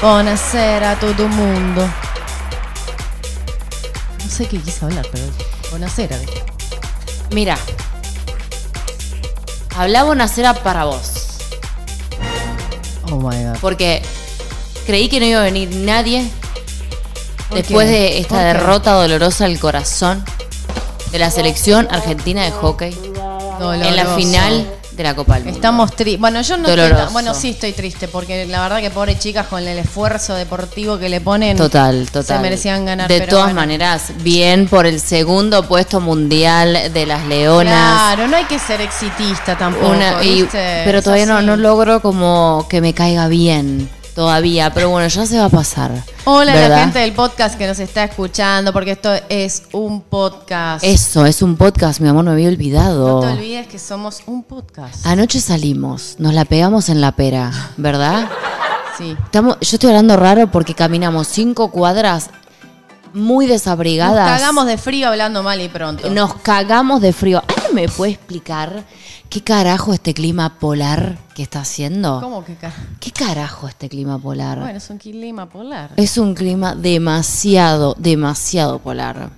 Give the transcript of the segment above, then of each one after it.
Buonasera a todo mundo. No sé qué quise hablar, pero buonasera. dije. Mira. Habla Bonacera para vos. Oh my god. Porque creí que no iba a venir nadie ¿Por después de esta derrota dolorosa al corazón de la selección argentina de hockey en la final de la Copa del Mundo. Estamos tristes. Bueno, yo no estoy Doloroso. Bueno, sí estoy triste porque la verdad que pobre chicas con el esfuerzo deportivo que le ponen. Total, total. Se merecían ganar. De pero todas bueno. maneras, bien por el segundo puesto mundial de las Leonas. Claro, no hay que ser exitista tampoco. Una- y- ¿viste? pero todavía no, no logro como que me caiga bien todavía. Pero bueno, ya se va a pasar. Hola a la gente del podcast que nos está escuchando, porque esto es un podcast. Eso, es un podcast, mi amor, me había olvidado. No te olvides que somos un podcast. Anoche salimos, nos la pegamos en la pera, ¿verdad? Sí. Estamos, yo estoy hablando raro porque caminamos cinco cuadras muy Nos desabrigadas. cagamos de frío hablando mal y pronto. Nos cagamos de frío. ¿Alguien me puede explicar qué carajo este clima polar que está haciendo? ¿Cómo que ca- ¿Qué carajo este clima polar? Bueno, es un clima polar. Es un clima demasiado, demasiado polar.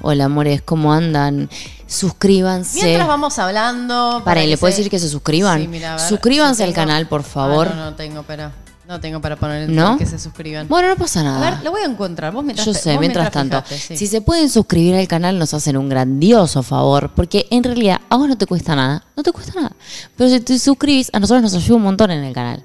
Hola, amores, ¿cómo andan? Suscríbanse. Mientras vamos hablando. Para, ¿le puedes se- decir que se suscriban? Sí, mira, ver, Suscríbanse si al canal, por favor. Ah, no, no tengo para. No tengo para poner el ¿No? que se suscriban. Bueno, no pasa a nada. ver, lo voy a encontrar. Vos mientras Yo sé, vos mientras tanto, fijate, sí. si se pueden suscribir al canal nos hacen un grandioso favor, porque en realidad a vos no te cuesta nada, no te cuesta nada. Pero si te suscribís, a nosotros nos ayuda un montón en el canal.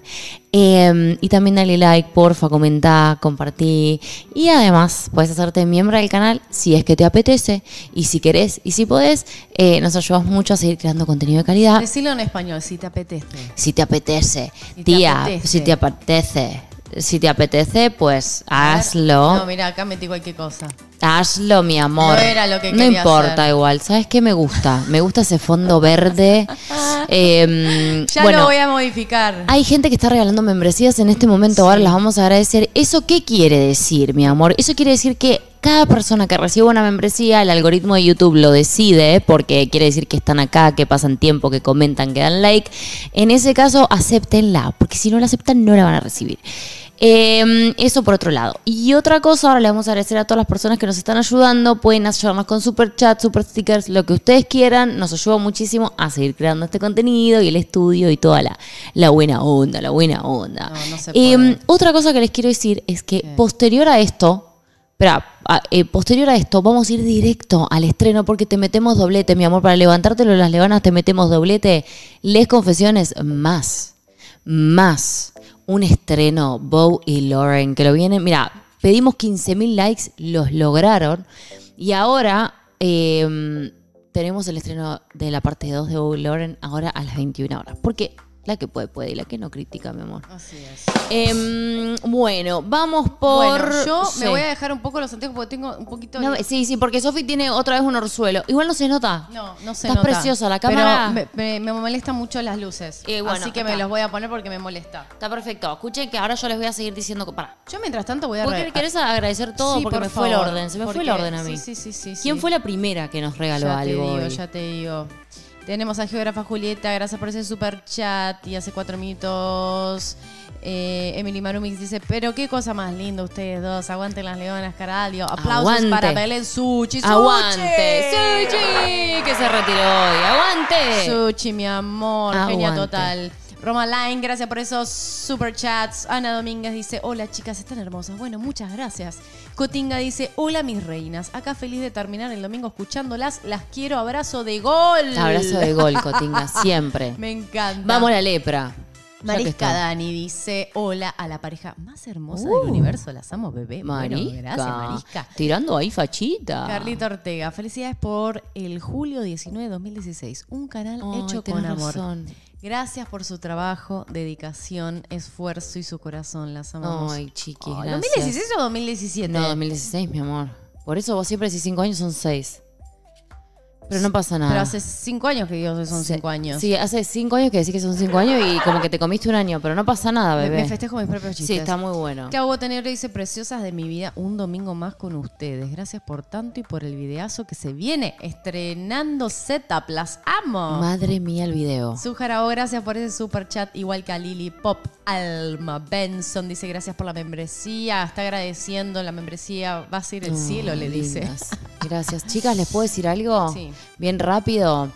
Eh, y también dale like, porfa, comentá, compartí. Y además puedes hacerte miembro del canal si es que te apetece, y si querés, y si podés, eh, nos ayudas mucho a seguir creando contenido de calidad. Decilo en español, si te apetece. Si te apetece, Si te tía, apetece. si te apetece. Si te apetece, pues hazlo. No, mira, acá metí cualquier cosa. Hazlo, mi amor. No era lo que No quería importa hacer. igual. ¿Sabes qué me gusta? Me gusta ese fondo verde. Em, Ya bueno, lo voy a modificar. hay gente que está regalando membresías en este momento. Ahora las vamos a agradecer. ¿Eso qué quiere decir, mi amor? Eso quiere decir que cada persona que reciba una membresía, el algoritmo de YouTube lo decide, porque quiere decir que están acá, que pasan tiempo, que comentan, que dan like. En ese caso, acéptenla, porque si no la aceptan, no la van a recibir. Eh, eso por otro lado. Y otra cosa, ahora le vamos a agradecer a todas las personas que nos están ayudando. Pueden ayudarnos con super chat, super stickers, lo que ustedes quieran. Nos ayuda muchísimo a seguir creando este contenido y el estudio y toda la, la buena onda, la buena onda. No, no Eh, otra cosa que les quiero decir es que posterior a esto, a- eh, posterior a esto, vamos a ir directo al estreno porque te metemos doblete, mi amor. Para levantártelo las levanas te metemos doblete. Les confesiones más, más un estreno, Bow y Lauren, que lo vienen. Mira, pedimos 15.000 likes, los lograron. Y ahora eh, tenemos el estreno de la parte 2 de Bow y Lauren ahora a las 21 horas. Porque la que puede, puede y la que no critica, mi amor. Así es. Em, bueno, vamos por. Bueno, yo sí. me voy a dejar un poco los anteojos porque tengo un poquito. No, sí, sí, porque Sofi tiene otra vez un orzuelo. Igual no se nota. No, no se Estás nota. preciosa, la cámara- Pero me, me, me molestan mucho las luces. Eh, bueno, así que acá. me los voy a poner porque me molesta. Está perfecto. Escuchen que ahora yo les voy a seguir diciendo. Para. Yo mientras tanto voy a ¿Vos querés- agradecer todo? Sí, porque por me fue el orden. Se me porque- fue el orden a mí. Sí, sí, sí, sí. ¿Quién fue la primera que nos regaló ya algo? te digo, hoy? ya te digo. Tenemos a Geógrafa Julieta, gracias por ese super chat. Y hace cuatro minutos. eh, Emily Marumix dice, pero qué cosa más linda ustedes dos. Aguanten las leonas, Caradio. Aplausos Aguante. para Belén Suchi. Suchi. ¡Aguante! ¡Suchi! Que se retiró hoy. ¡Aguante! Suchi, mi amor, genia total. Roma Line, gracias por esos super chats. Ana Domínguez dice, hola chicas, están hermosas. Bueno, muchas gracias. Cotinga dice, hola mis reinas. Acá feliz de terminar el domingo escuchándolas. Las quiero, abrazo de gol. Abrazo de gol, Cotinga, siempre. Me encanta. Vamos a la lepra. Marisca. Dani dice, hola a la pareja más hermosa Uh. del universo. Las amo, bebé. Bueno, Marisca. gracias, Marisca. Tirando ahí fachita. Carlita Ortega, felicidades por el julio 19 de 2016. Un canal Ay, hecho con amor. razón. Gracias por su trabajo, dedicación, esfuerzo y su corazón. Las amamos. Ay, chiqui, Ay, gracias. ¿2016 o 2017? No, 2016, mi amor. Por eso vos siempre decís 5 años son 6. Pero no pasa nada. Pero hace cinco años que digo que son cinco años. Sí, hace cinco años que decís que son cinco años y como que te comiste un año, pero no pasa nada, Me, bebé. me festejo mis propios chistes. sí, está muy bueno. Cabo Tenebro dice, preciosas de mi vida, un domingo más con ustedes. Gracias por tanto y por el videazo que se viene estrenando setup. Las amo. Madre mía el video. Sujarao, gracias por ese super chat, igual que a Lili Pop. Alma Benson dice gracias por la membresía, está agradeciendo la membresía, va a ser el cielo, le dice. Lindas. Gracias. Chicas, ¿les puedo decir algo? Sí. Bien rápido.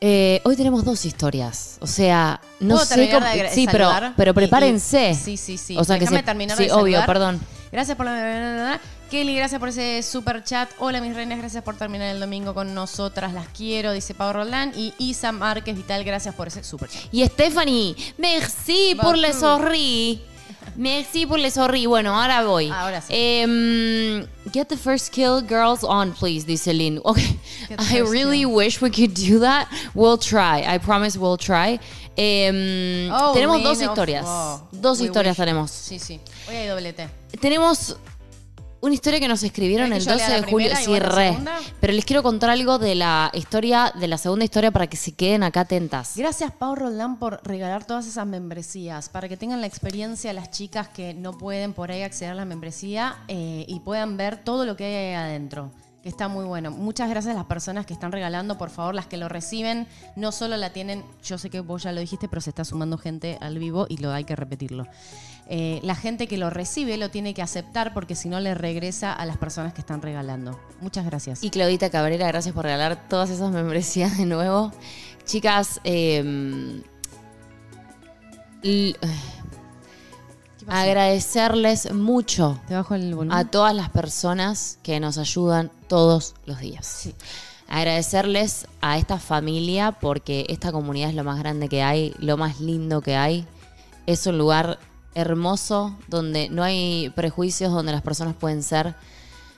Eh, hoy tenemos dos historias. O sea, no ¿Puedo sé cómo. de sí, pero, pero prepárense. y- sí, sí, sí. O sea que Déjame se- terminar sí, de obvio, perdón. Gracias por la... Kelly, gracias por ese super chat. Hola, mis reinas, gracias por terminar el domingo con nosotras. Las quiero, dice Pau Roland. Y Isa Márquez Vital, gracias por ese super chat. Y Stephanie, merci por le sorri. Merci por le sorri. Bueno, ahora voy. Ahora sí. Em, get the first kill girls on, please, dice Lynn. Okay. Get the I first really kill. wish we could do that. We'll try. I promise we'll try. Em, Oh, tenemos Lynn, dos historias. oh, dos we historias wish. tenemos. Sí, sí. Hoy hay doblete. Tenemos una historia que nos escribieron ¿Querés el que yo 12 lea de julio. Sí, re. Pero les quiero contar algo de la historia, de la segunda historia para que se queden acá atentas. Gracias, Pau Roldán, por regalar todas esas membresías, para que tengan la experiencia las chicas que no pueden por ahí acceder a la membresía eh, y puedan ver todo lo que hay ahí adentro. Que está muy bueno. Muchas gracias a las personas que están regalando, por favor, las que lo reciben, no solo la tienen, yo sé que vos ya lo dijiste, pero se está sumando gente al vivo y lo hay que repetirlo. Eh, la gente que lo recibe lo tiene que aceptar porque si no le regresa a las personas que están regalando. Muchas gracias. Y Claudita Cabrera, gracias por regalar todas esas membresías de nuevo. Chicas, eh, ¿Qué pasó? agradecerles mucho a todas las personas que nos ayudan todos los días. Sí. Agradecerles a esta familia porque esta comunidad es lo más grande que hay, lo más lindo que hay. Es un lugar hermoso donde no hay prejuicios, donde las personas pueden ser,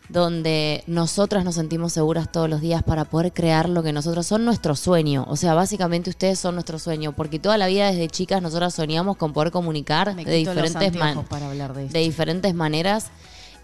donde nosotras nos sentimos seguras todos los días para poder crear lo que nosotros son nuestro sueño. O sea, básicamente ustedes son nuestro sueño, porque toda la vida desde chicas nosotras soñamos con poder comunicar de diferentes maneras para de diferentes maneras.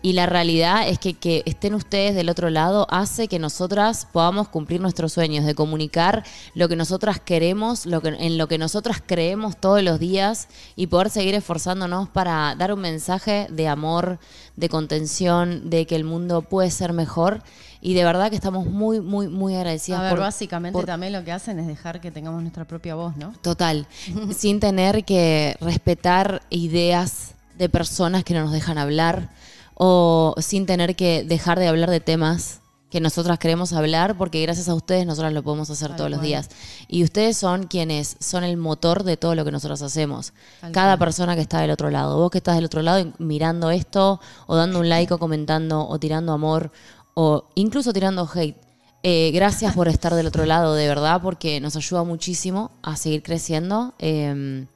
Y la realidad es que que estén ustedes del otro lado hace que nosotras podamos cumplir nuestros sueños, de comunicar lo que nosotras queremos, lo que, en lo que nosotras creemos todos los días y poder seguir esforzándonos para dar un mensaje de amor, de contención, de que el mundo puede ser mejor. Y de verdad que estamos muy, muy, muy agradecidas. A ver, por- básicamente por- también lo que hacen es dejar que tengamos nuestra propia voz, ¿no? Total. sin tener que respetar ideas de personas que no nos dejan hablar o sin tener que dejar de hablar de temas que nosotras queremos hablar porque gracias a ustedes nosotras lo podemos hacer Tal todos los días. Y ustedes son quienes son el motor de todo lo que nosotros hacemos. Tal Cada cual. persona que está del otro lado. Vos que estás del otro lado mirando esto o dando un like o comentando o tirando amor o incluso tirando hate. Eh, gracias por estar del otro lado, de verdad, porque nos ayuda muchísimo a seguir creciendo. Eh,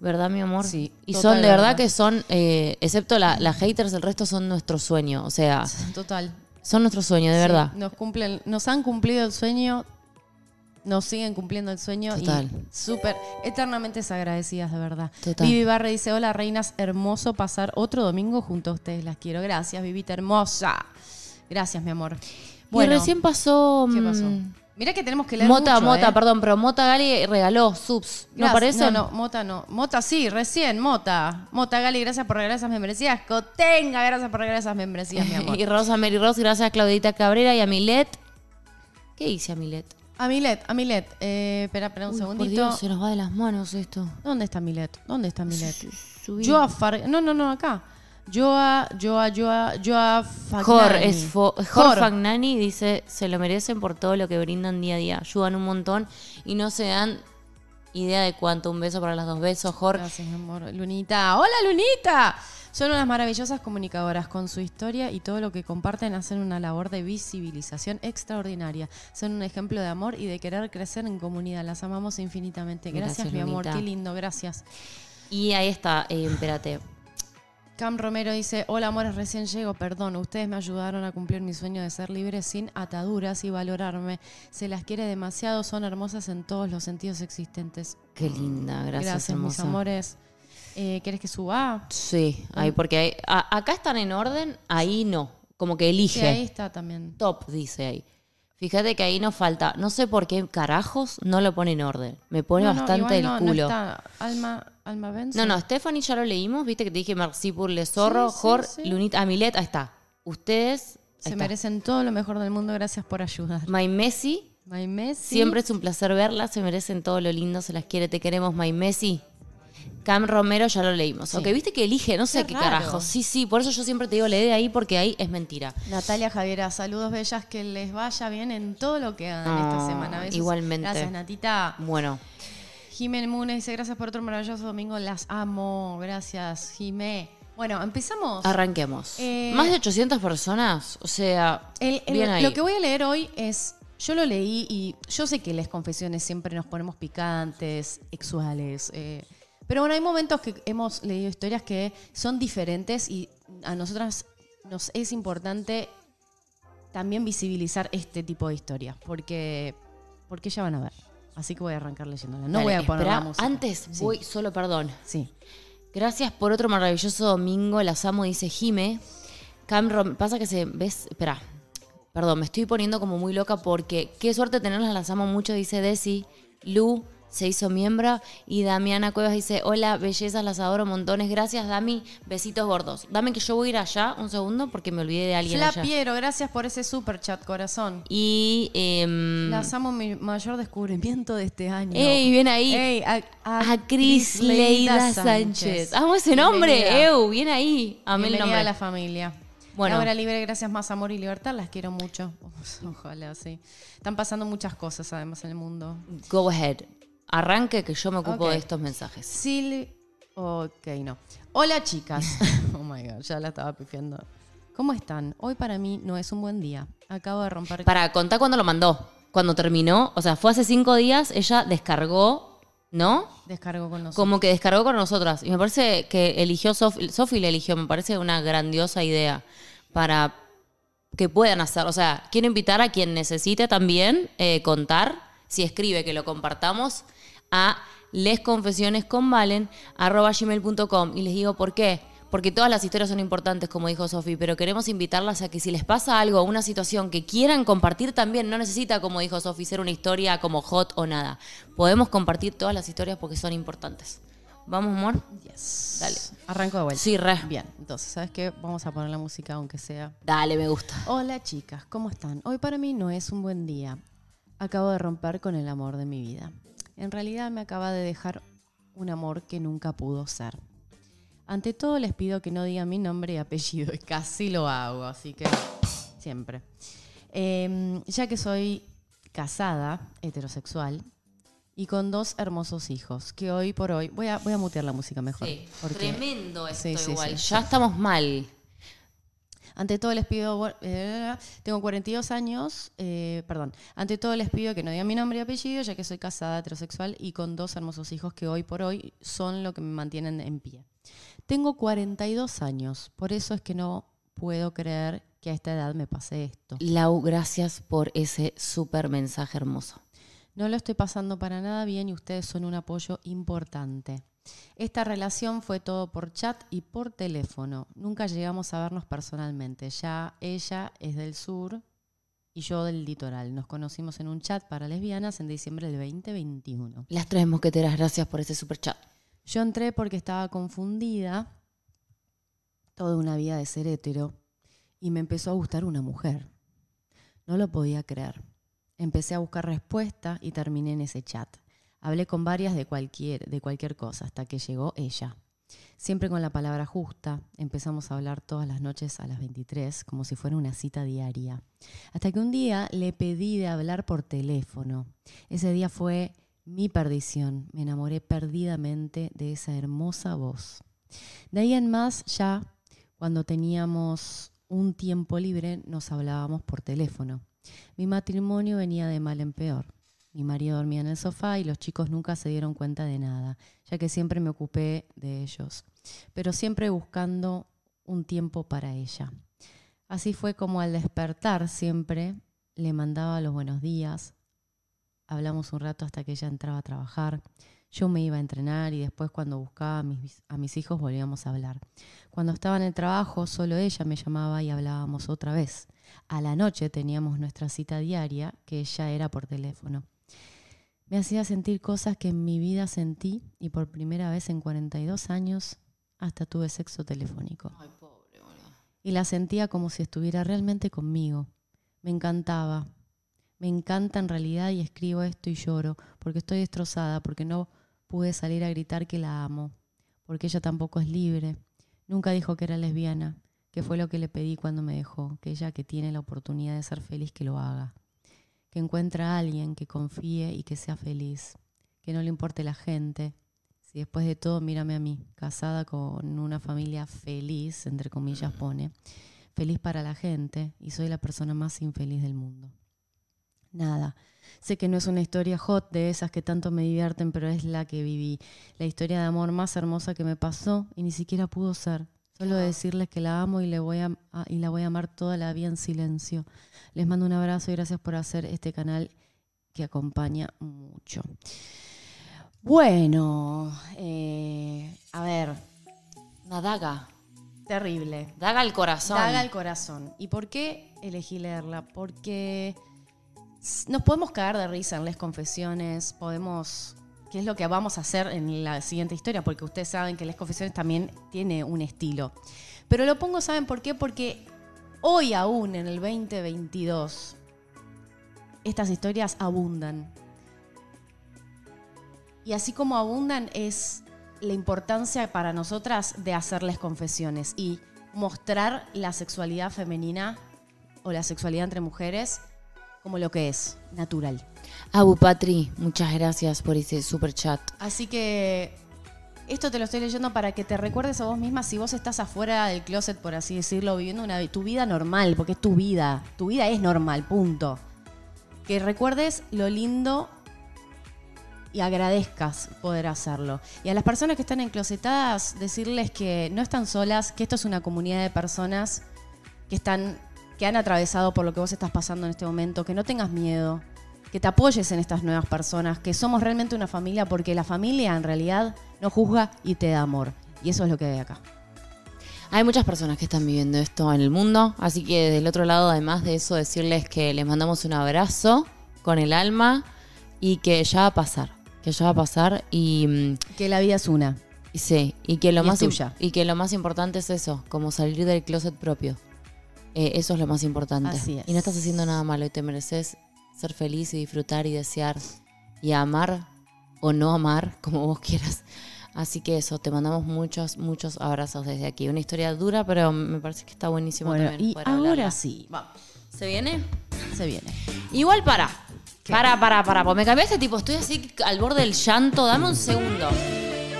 ¿Verdad, mi amor? Sí, Y total son, de verdad verdad. que son, eh, excepto la- las haters, el resto son nuestro sueño. O sea, Total. son nuestro sueño, de Sí, verdad. Nos cumplen, nos han cumplido el sueño, nos siguen cumpliendo el sueño Total. y súper eternamente agradecidas, de verdad. Total. Vivi Barre dice, hola reinas, hermoso pasar otro domingo junto a ustedes, las quiero. Gracias, Vivita hermosa. Gracias, mi amor. y recién pasó... ¿Qué pasó? Mira que tenemos que leer Mota, mucho, Mota, ¿eh? perdón, pero Mota Gali regaló subs. ¿No parece? No, no, Mota no. Mota sí, recién, Mota. Mota Gali, gracias por regalar esas membresías. Cotenga, gracias por regalar esas membresías, mi amor. y Rosa Mary Ross, gracias a Claudita Cabrera y a Milet. ¿Qué dice Milet? Amilet, Amilet. Eh, espera, espera un Uy, por segundito. Dios, se nos va de las manos esto. ¿Dónde está Milet? ¿Dónde está Milet? Subí. Joa Far... No, no, no, acá. Joa, Joa, Joa, Joa Fagnani. Jor, es fo- Jor Jor. Fagnani dice, se lo merecen por todo lo que brindan día a día. Ayudan un montón y no se dan idea de cuánto. Un beso para las dos besos, Jor. Gracias, mi amor. Lunita. ¡Hola, Lunita! Son unas maravillosas comunicadoras. Con su historia y todo lo que comparten hacen una labor de visibilización extraordinaria. Son un ejemplo de amor y de querer crecer en comunidad. Las amamos infinitamente. Gracias, Gracias, mi amor. Lunita. Qué lindo, gracias. Y ahí está, eh, espérate. Cam Romero dice, hola amores, recién llego, perdón, ustedes me ayudaron a cumplir mi sueño de ser libre sin ataduras y valorarme. Se las quiere demasiado, son hermosas en todos los sentidos existentes. Qué linda, gracias, Gracias, mis hermosa. amores. Eh, ¿Quieres que suba? Sí, ahí, porque hay- a- acá están en orden, ahí no. Como que elige. Sí, ahí está también. Top, dice ahí. Fíjate que ahí nos falta, no sé por qué carajos no lo pone en orden. Me pone No, no, bastante igual el no, culo. No está Alma, Alma Benson. No, no, Stephanie ya lo leímos, viste que te dije Merci pour le zorro, Sí, sí, Jor, sí. Lunita, Amilet, ahí está. Ustedes, ahí Se está. merecen todo lo mejor del mundo. Gracias por ayudar. My Messi, My Messi. siempre es un placer verla, se merecen todo lo lindo, se las quiere, te queremos, My Messi. Cam Romero ya lo leímos. Sí. Ok, viste que elige, no sé Qué carajo. Sí, sí, por eso yo siempre te digo, lee de ahí porque ahí es mentira. Natalia Javiera, saludos bellas, que les vaya bien en todo lo que hagan esta Ah, semana. Besos. igualmente. Gracias, Natita. Bueno, Jiménez Munes dice, gracias por otro maravilloso domingo, las amo. Gracias, Jimé. Bueno, empezamos. arranquemos. Eh, Más de 800 personas, o sea, El- el- bien ahí. Lo que voy a leer hoy es, yo lo leí y yo sé que las confesiones siempre nos ponemos picantes, sexuales, eh, pero bueno, hay momentos que hemos leído historias que son diferentes y a nosotras nos es importante también visibilizar este tipo de historias, porque, porque ya van a ver. Así que voy a arrancar leyéndola. No Dale, voy a poner la música. Antes Sí, voy, solo perdón. Sí. Gracias por otro maravilloso domingo. Las amo, dice Jime. Cam pasa que se. ¿Ves? Espera. Perdón, me estoy poniendo como muy loca porque qué suerte tenerlas, las amo mucho, dice Desi. Lu se hizo miembro. Y Damiana Cuevas dice: Hola, bellezas, las adoro montones. Gracias, Dami. Besitos gordos. Dame que yo voy a ir allá un segundo porque me olvidé de alguien Fla allá. Piero, gracias por ese super chat, corazón. Y. Las amo, mi mayor descubrimiento de este año. ¡Ey, bien ahí! Ey, a, a a Cris Leida Sánchez. Amo ese nombre, Bienvenida. Eu, bien ahí. Amé el Bienvenida nombre. a la familia. Bueno. Laura Libre, gracias más amor y libertad. Las quiero mucho. Ojalá, sí. Están pasando muchas cosas además en el mundo. Go ahead. Arranque que yo me ocupo de estos mensajes. Sil... Ok, no. Hola, chicas. oh my God, ya la estaba pifiando. ¿Cómo están? Hoy para mí no es un buen día. Acabo de romper... Para contar cuándo lo mandó. Cuando terminó, o sea, fue hace cinco días, ella descargó, ¿no? Descargo con nosotros. Como que descargó con nosotras. Y me parece que eligió Sofi, Sofi le eligió, me parece una grandiosa idea para que puedan hacer. O sea, quiero invitar a quien necesite también eh, contar, si escribe que lo compartamos, a lesconfesionesconvalen.com y les digo por qué. Porque todas las historias son importantes, como dijo Sofi, pero queremos invitarlas a que si les pasa algo, una situación que quieran compartir también, no necesita, como dijo Sofi, ser una historia como hot o nada. Podemos compartir todas las historias porque son importantes. ¿Vamos, amor? Yes. Dale. Arranco de vuelta. Sí, re. Bien, entonces, ¿sabes qué? Vamos a poner la música aunque sea Dale, me gusta. Hola chicas, ¿cómo están? Hoy para mí no es un buen día. Acabo de romper con el amor de mi vida. En realidad me acaba de dejar un amor que nunca pudo ser. Ante todo les pido que no digan mi nombre y apellido, y casi lo hago, así que siempre. Eh, ya que soy casada, heterosexual, y con dos hermosos hijos, que hoy por hoy... Voy a, voy a mutear la música mejor. Sí. porque- Tremendo esto Sí, igual. sí, ya estamos mal. Ante todo les pido, eh, tengo 42 años, eh, perdón, ante todo les pido que no digan mi nombre y apellido, ya que soy casada, heterosexual y con dos hermosos hijos que hoy por hoy son lo que me mantienen en pie. Tengo 42 años, por eso es que no puedo creer que a esta edad me pase esto. Lau, gracias por ese súper mensaje hermoso. No lo estoy pasando para nada bien y ustedes son un apoyo importante. Esta relación fue todo por chat y por teléfono. Nunca llegamos a vernos personalmente. Ya ella es del sur y yo del litoral. Nos conocimos en un chat para lesbianas en diciembre del 2021. Las tres mosqueteras, gracias por ese super chat. Yo entré porque estaba confundida toda una vida de ser hetero y me empezó a gustar una mujer. No lo podía creer. Empecé a buscar respuesta y terminé en ese chat. Hablé con varias de cualquier, de cualquier cosa hasta que llegó ella. Siempre con la palabra justa, empezamos a hablar todas las noches a las 23 como si fuera una cita diaria. Hasta que un día le pedí de hablar por teléfono. Ese día fue mi perdición. Me enamoré perdidamente de esa hermosa voz. De ahí en más, ya cuando teníamos un tiempo libre, nos hablábamos por teléfono. Mi matrimonio venía de mal en peor. Mi marido dormía en el sofá y los chicos nunca se dieron cuenta de nada, ya que siempre me ocupé de ellos, pero siempre buscando un tiempo para ella. Así fue como al despertar siempre le mandaba los buenos días hablamos un rato hasta que ella entraba a trabajar. Yo me iba a entrenar y después cuando buscaba a mis, a mis hijos volvíamos a hablar. Cuando estaba en el trabajo, solo ella me llamaba y hablábamos otra vez. A la noche teníamos nuestra cita diaria, que ya era por teléfono. Me hacía sentir cosas que en mi vida sentí y por primera vez en 42 años hasta tuve sexo telefónico. Ay, pobre. Y la sentía como si estuviera realmente conmigo. Me encantaba. Me encanta en realidad y escribo esto y lloro porque estoy destrozada, porque no pude salir a gritar que la amo, porque ella tampoco es libre. Nunca dijo que era lesbiana, que fue lo que le pedí cuando me dejó, que ella que tiene la oportunidad de ser feliz que lo haga que encuentre a alguien que confíe y que sea feliz, que no le importe la gente. Si después de todo, mírame a mí, casada con una familia feliz, entre comillas pone, feliz para la gente y soy la persona más infeliz del mundo. Nada, sé que no es una historia hot de esas que tanto me divierten, pero es la que viví, la historia de amor más hermosa que me pasó y ni siquiera pudo ser. Solo decirles que la amo y, le voy a, a- y la voy a amar toda la vida en silencio. Les mando un abrazo y gracias por hacer este canal que acompaña mucho. Bueno, eh, a ver, Una daga. terrible. Daga al corazón. Daga al corazón. ¿Y por qué elegí leerla? Porque nos podemos cagar de risa en las confesiones, podemos... ¿Qué es lo que vamos a hacer en la siguiente historia? Porque ustedes saben que las confesiones también tiene un estilo. Pero lo pongo, ¿saben por qué? Porque hoy aún, en el 2022, estas historias abundan. Y así como abundan es la importancia para nosotras de hacerles confesiones y mostrar la sexualidad femenina o la sexualidad entre mujeres como lo que es, natural. Abu Patri, muchas gracias por ese super chat. Así que esto te lo estoy leyendo para que te recuerdes a vos misma si vos estás afuera del closet, por así decirlo, viviendo una, tu vida normal, porque es tu vida. Tu vida es normal, punto. Que recuerdes lo lindo y agradezcas poder hacerlo. Y a las personas que están enclosetadas, decirles que no están solas, que esto es una comunidad de personas que están que han atravesado por lo que vos estás pasando en este momento, que no tengas miedo, que te apoyes en estas nuevas personas, que somos realmente una familia porque la familia en realidad no juzga y te da amor. Y eso es lo que hay acá. Hay muchas personas que están viviendo esto en el mundo, así que del otro lado, además de eso, decirles que les mandamos un abrazo con el alma y que ya va a pasar, que ya va a pasar y, mm, Que la vida es una. sí, y que lo Y más y que lo más importante es eso, como salir del closet propio. Eh, eso es lo más importante. Así es. Y no estás haciendo nada malo y te mereces ser feliz y disfrutar y desear y amar o no amar, como vos quieras. Así que eso, te mandamos muchos, muchos abrazos desde aquí. Una historia dura, pero me parece que está buenísimo Bueno, también y poder ahora hablarla. sí, vamos, ¿Se viene? se viene. Igual para. Para, para, para. Porque me cambiaste, tipo, estoy así al borde del llanto. Dame un segundo.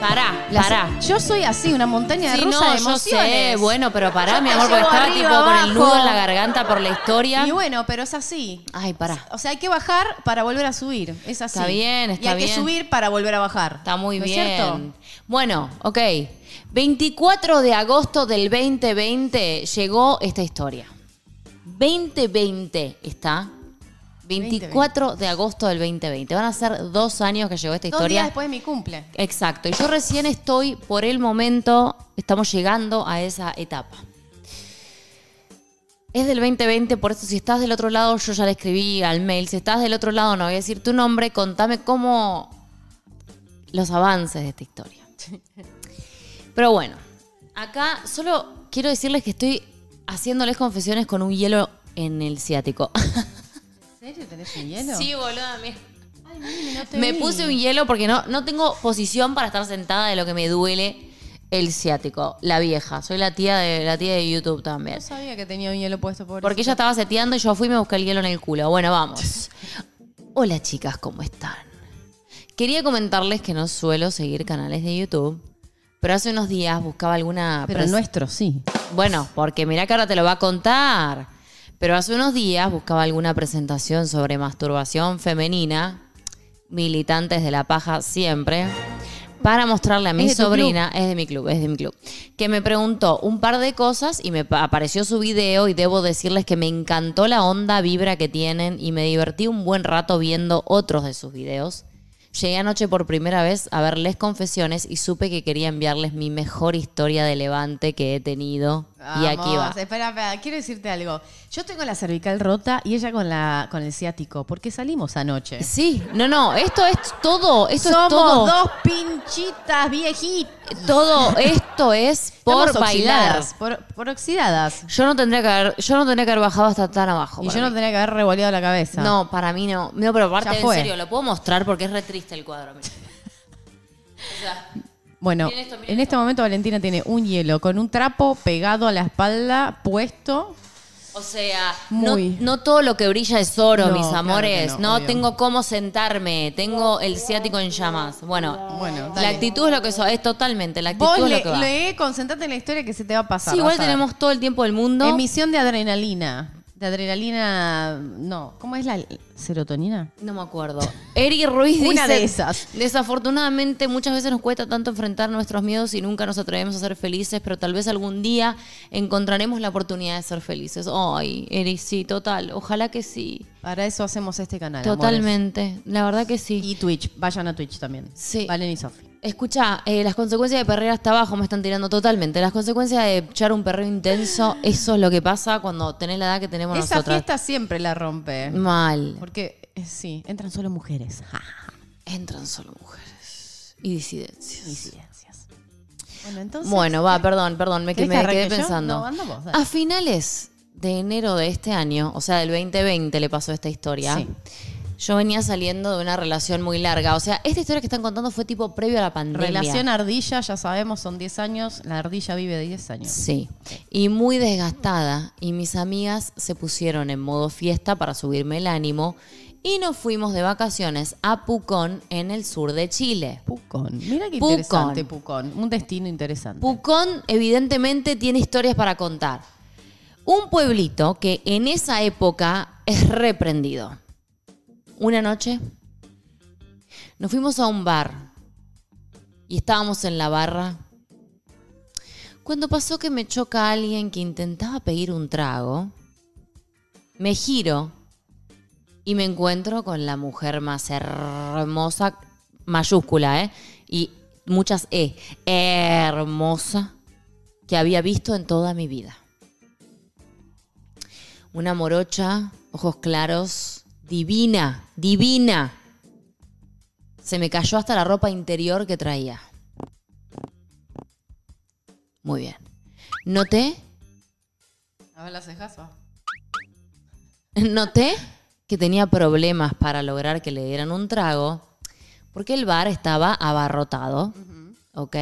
Pará, Las- pará. Yo soy así, una montaña de Sí, rusa no, de yo emociones. sé, bueno, pero pará, mi amor, porque llevo estaba arriba, tipo con el nudo abajo. en la garganta por la historia. Y bueno, pero es así. Ay, pará. O sea, hay que bajar para volver a subir. Es así. Está bien, está Y hay bien. que subir para volver a bajar. Está muy ¿No es bien. cierto? Bueno, ok. 24 de agosto del 2020 llegó esta historia. 2020 está. 24 de agosto del 2020. Van a ser dos años que llegó esta Dos historia. días después de mi cumple. Exacto. Y yo recién estoy, por el momento, estamos llegando a esa etapa. Es del 2020, por eso si estás del otro lado, yo ya le escribí al mail. Si estás del otro lado, no voy a decir tu nombre, contame cómo los avances de esta historia. Pero bueno, acá solo quiero decirles que estoy haciéndoles confesiones con un hielo en el ciático. ¿En serio tenés un hielo? Sí, boluda, mira. Ay, no te Me vi. puse un hielo porque no, no tengo posición para estar sentada de lo que me duele el ciático. La vieja. Soy la tía de la tía de YouTube también. No sabía que tenía un hielo puesto por Porque ella estaba seteando y yo fui y me busqué el hielo en el culo. Bueno, vamos. Hola chicas, ¿cómo están? Quería comentarles que no suelo seguir canales de YouTube, pero hace unos días buscaba alguna... Pero el nuestro, sí. bueno, porque mira que ahora te lo va a contar. Pero hace unos días buscaba alguna presentación sobre masturbación femenina, militantes de la paja siempre. para mostrarle a mi ¿Es de tu sobrina, es de mi club, es de mi club, que me preguntó un par de cosas y me pa- apareció su video y debo decirles que me encantó la onda vibra que tienen y me divertí un buen rato viendo otros de sus videos. Llegué anoche por primera vez a verles confesiones y supe que quería enviarles mi mejor historia de levante que he tenido. Y aquí va. Espera, espera, quiero decirte algo. Yo tengo la cervical rota y ella con la con el ciático, porque salimos anoche. Sí, no, no, esto es todo, esto Somos es todo. dos pinchitas viejitas. Todo esto es por Estamos bailar. oxidadas, Por, por oxidadas. Yo no tendría que haber, yo no tendría que haber bajado hasta tan abajo. Y yo no tenía que haber revoleado la cabeza. No, para mí no. No, pero aparte, en serio, lo puedo mostrar porque es re triste el cuadro. O sea, Bueno, Miren esto, miren en este momento Valentina tiene un hielo con un trapo pegado a la espalda, puesto. o sea, no, Muy. no todo lo que brilla es oro, No, mis claro amores. no, no obvio. tengo cómo sentarme. Tengo el ciático en llamas. Bueno, Bueno, la actitud es lo que so- es totalmente. La actitud Vos es le, que va. lee, concentrate en la historia que se te va a pasar. Sí, igual vas a ver. tenemos todo el tiempo del mundo. Emisión de adrenalina. De adrenalina. No. ¿Cómo es la serotonina? No me acuerdo. Eri Ruiz Una dice, de esas. Desafortunadamente muchas veces nos cuesta tanto enfrentar nuestros miedos y nunca nos atrevemos a ser felices, pero tal vez algún día encontraremos la oportunidad de ser felices. Ay, Eri, sí, total. Ojalá que sí. Para eso hacemos este canal. amores. Totalmente. La verdad que sí. Y Twitch. Vayan a Twitch también. Sí. Valen y Sofi. Escucha, eh, las consecuencias de perrear hasta abajo me están tirando totalmente. Las consecuencias de echar un perreo intenso, eso es lo que pasa cuando tenés la edad que tenemos Esa nosotras. fiesta siempre la rompe. Mal. Porque, eh, sí, entran solo mujeres. Entran solo mujeres. Y disidencias. Disidencias. Bueno, entonces. Bueno, va, perdón, perdón, me, que- ¿Querés me que quedé pensando. No, anda vos, dale. a finales de enero de este año, o sea, del 2020 le pasó esta historia. Sí. Yo venía saliendo de una relación muy larga. O sea, esta historia que están contando fue tipo previo a la pandemia. Relación ardilla, ya sabemos, son 10 años. La ardilla vive de 10 años. Sí. Y muy desgastada. Y mis amigas se pusieron en modo fiesta para subirme el ánimo. Y nos fuimos de vacaciones a Pucón, en el sur de Chile. Pucón. Mira qué Pucón. interesante, Pucón. Un destino interesante. Pucón evidentemente tiene historias para contar. Un pueblito que en esa época es reprendido. Una noche nos fuimos a un bar y estábamos en la barra cuando pasó que me choca alguien que intentaba pedir un trago. Me giro y me encuentro con la mujer más hermosa, mayúscula, ¿eh? Y muchas E, hermosa, que había visto en toda mi vida. Una morocha, ojos claros, divina, divina. Se me cayó hasta la ropa interior que traía. Muy bien. Noté, A ver las cejas. va. noté que tenía problemas para lograr que le dieran un trago porque el bar estaba abarrotado. ¿Ok?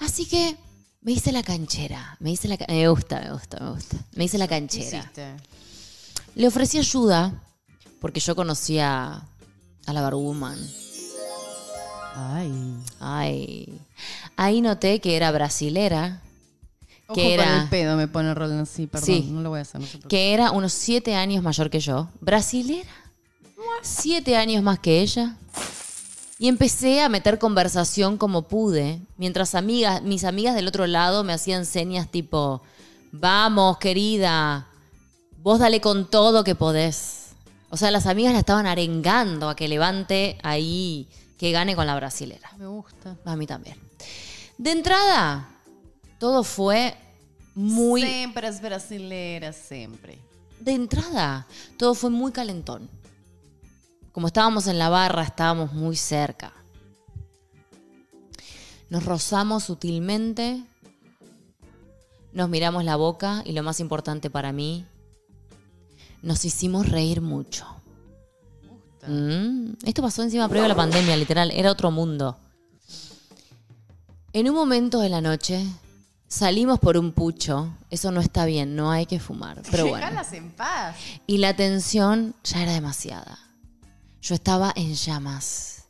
Así que me hice la canchera. Me hice la Me gusta, me gusta, me gusta. Me hice la ¿Qué canchera. hiciste? Le ofrecí ayuda porque yo conocía a la barwoman. Ay. Ay. Ahí noté que era brasilera, Ojo que con era, el pedo, me pone Roland. Sí, perdón. Sí. No lo voy a hacer. No preocupe. que era unos siete años mayor que yo. Brasilera. Siete años más que ella. Y empecé a meter conversación como pude, mientras amigas, mis amigas del otro lado me hacían señas tipo, vamos, querida, vos dale con todo que podés. O sea, las amigas la estaban arengando a que levante ahí, que gane con la brasilera. Me gusta. A mí también. De entrada, todo fue muy... Siempre es brasilera, siempre. De entrada, todo fue muy calentón. Como estábamos en la barra, estábamos muy cerca. Nos rozamos sutilmente, nos miramos la boca y lo más importante para mí, nos hicimos reír mucho. Mm, Esto pasó encima previo a la pandemia, literal, era otro mundo. En un momento de la noche salimos por un pucho, eso no está bien, no hay que fumar, pero bueno. En paz. Y la tensión ya era demasiada. Yo estaba en llamas.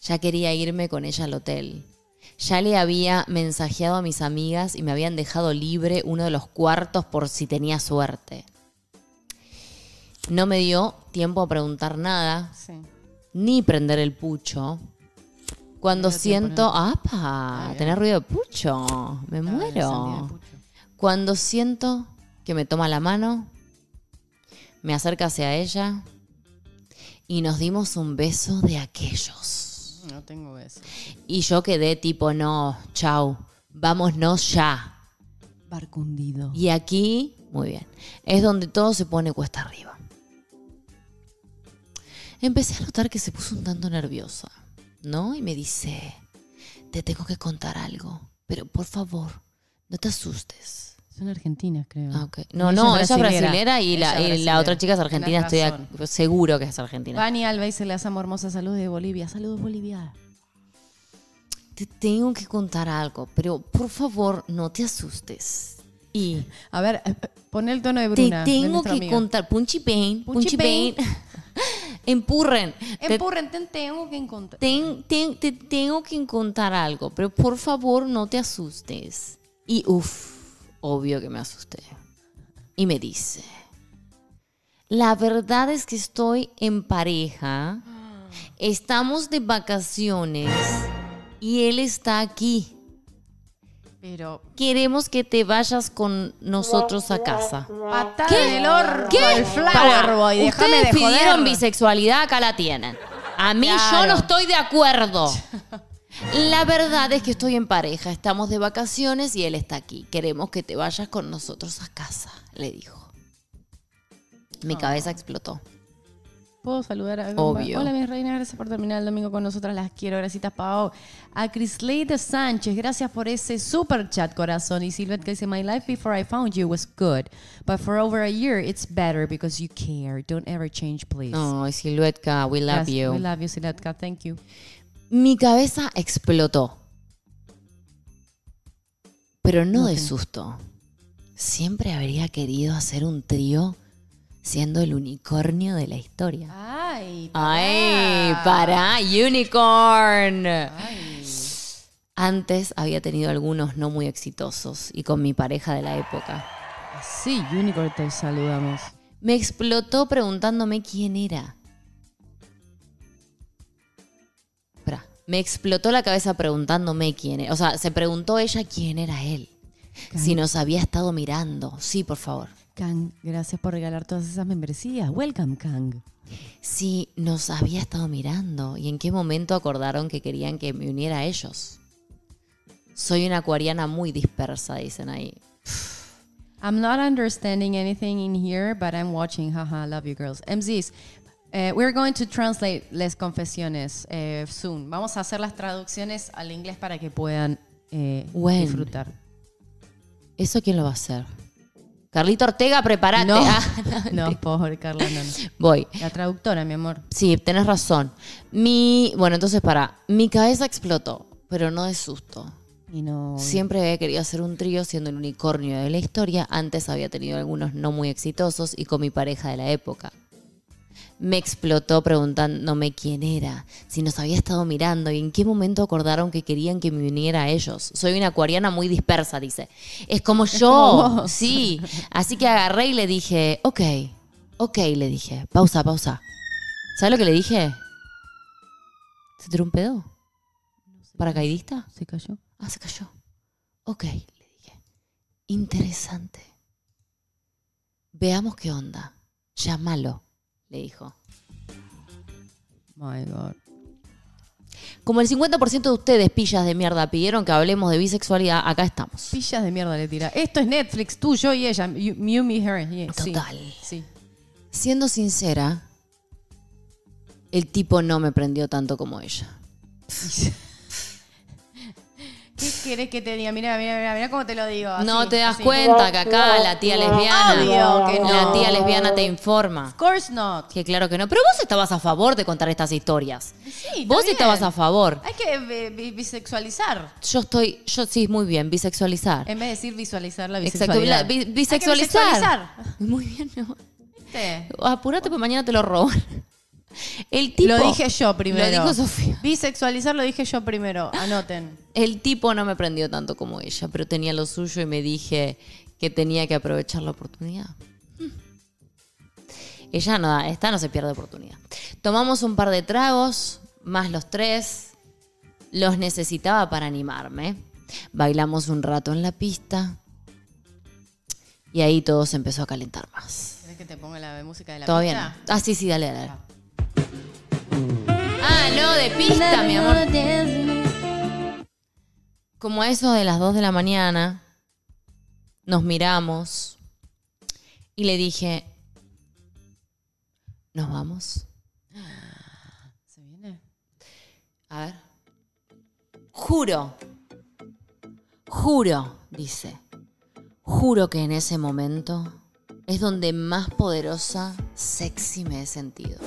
Ya quería irme con ella al hotel. Ya le había mensajeado a mis amigas y me habían dejado libre uno de los cuartos por si tenía suerte. No me dio tiempo a preguntar nada, Sí. ni prender el pucho, Cuando siento. ¡apa! Tener ruido de pucho. Me muero. pucho. Cuando siento que me toma la mano, me acerca hacia ella y nos dimos un beso de aquellos. No tengo eso. Y yo quedé tipo, no, chau, vámonos ya. Barco hundido. Y aquí, muy bien, es donde todo se pone cuesta arriba. Empecé a notar que se puso un tanto nerviosa, ¿no? Y me dice, te tengo que contar algo, pero por favor, no te asustes. Son argentinas, creo. Ah. No, no, ella es brasilera y, la, y otra chica es argentina, estoy ac- seguro que es argentina. Vani Alba dice, le hacemos hermosa salud de Bolivia. Saludos, Bolivia. Te tengo que contar algo, pero por favor, no te asustes. Y A ver, eh, eh, pon el tono de te Bruna. de tengo que amiga. contar, Punchy Pain, Punchy Punchy Pain, empurren. Empurren, te tengo que encontrar. ten- ten- te tengo que contar algo, pero por favor no te asustes. Y uff, obvio que me asusté. Y me dice, la verdad es que estoy en pareja, estamos de vacaciones y él está aquí. Pero, Queremos que te vayas con nosotros a casa. patada en el orto, ¿Qué? el flower boy, Ustedes de pidieron joder. bisexualidad, acá la tienen. A mí yo no estoy de acuerdo. La verdad es que estoy en pareja, estamos de vacaciones y él está aquí. Queremos que te vayas con nosotros a casa, le dijo. Mi Ah. cabeza explotó. ¿Puedo saludar a Obvio. Hola, mis reinas, gracias por terminar el domingo con nosotras. Las quiero. Gracias, Pau. A Crisleide Sánchez, gracias por ese super chat, corazón. Y Silvet que dice: My life before I found you was good, but for over a year it's better because you care. Don't ever change, please. Ay, Siluetka, we love Gracias. you. We love you, Silvetka. Thank you. Mi cabeza explotó. Pero no de susto. Siempre habría querido hacer un trío siendo el unicornio de la historia. Ay, ¡Ay, para! ¡Unicorn! Ay. Antes había tenido algunos no muy exitosos y con mi pareja de la época. Sí, Unicorn, te saludamos. Me explotó preguntándome quién era. Espera, me explotó la cabeza preguntándome quién era. O sea, se preguntó ella quién era él. Si nos había estado mirando. Sí, por favor. Kang, gracias por regalar todas esas membresías. Welcome, Kang. Si nos había estado mirando. ¿Y en qué momento acordaron que querían que me uniera a ellos? Soy una acuariana muy dispersa, dicen ahí. I'm not understanding anything in here, but I'm watching. Haha, love you girls. MZs, eh, we're going to translate las confesiones eh, soon. Vamos a hacer las traducciones al inglés para que puedan eh, disfrutar. ¿Eso quién lo va a hacer? Carlito Ortega, prepárate. No, Ah, no, pobre Carla, no, no. Voy. La traductora, mi amor. Sí, tenés razón. Mi, bueno, entonces para, mi cabeza explotó, pero no de susto. Y no. Siempre había querido hacer un trío siendo el unicornio de la historia. Antes había tenido algunos no muy exitosos y con mi pareja de la época. Me explotó preguntándome quién era, si nos había estado mirando y en qué momento acordaron que querían que me uniera a ellos. Soy una acuariana muy dispersa, dice. Es como yo, como sí. Así que agarré y le dije, ok, ok, le dije, pausa, pausa. ¿Sabes lo que le dije? ¿Se tiró un pedo? ¿Paracaidista? ¿Se cayó? Ah, se cayó. Ok, le dije. Interesante. Veamos qué onda. Llámalo, le dijo. My God. Como el 50% de ustedes, pillas de mierda, pidieron que hablemos de bisexualidad, acá estamos. Pillas de mierda le tira. Esto es Netflix, tú, yo y ella. You, you, me, her. Yeah, sí, Total. Sí. Siendo sincera, el tipo no me prendió tanto como ella. ¿Qué querés que te diga? Mira, mira, mira, mira cómo te lo digo. no así, te das así. cuenta que acá la tía lesbiana. Obvio que no. La tía lesbiana te informa. Of course not. Que claro que no. Pero vos estabas a favor de contar estas historias. Sí, está vos bien. estabas a favor. Hay que eh, bi- bisexualizar. Yo estoy, yo sí, muy bien, bisexualizar. En vez de decir visualizar la Exacto, bisexualidad. la- bi- Hay que bisexualizar. bisexualizar. Muy bien, mi amor. ¿Viste? Apurate, porque mañana te lo roban. El tipo. Lo dije yo primero. Lo dijo Sofía. Bisexualizar lo dije yo primero. Anoten. El tipo no me prendió tanto como ella, pero tenía lo suyo y me dije que tenía que aprovechar la oportunidad. Mm. Ella no, esta no se pierde oportunidad. Tomamos un par de tragos, más los tres. Los necesitaba para animarme. Bailamos un rato en la pista. Y ahí todo se empezó a calentar más. ¿Querés que te ponga la música de la Todavía pista? no. Ah, sí, sí, dale, dale. Ah, no, de pista, mi amor. Como a eso de las 2 de la mañana, nos miramos y le dije, ¿nos vamos? ¿Se viene? A ver. Juro, juro, dice, juro que en ese momento es donde más poderosa, sexy me he sentido.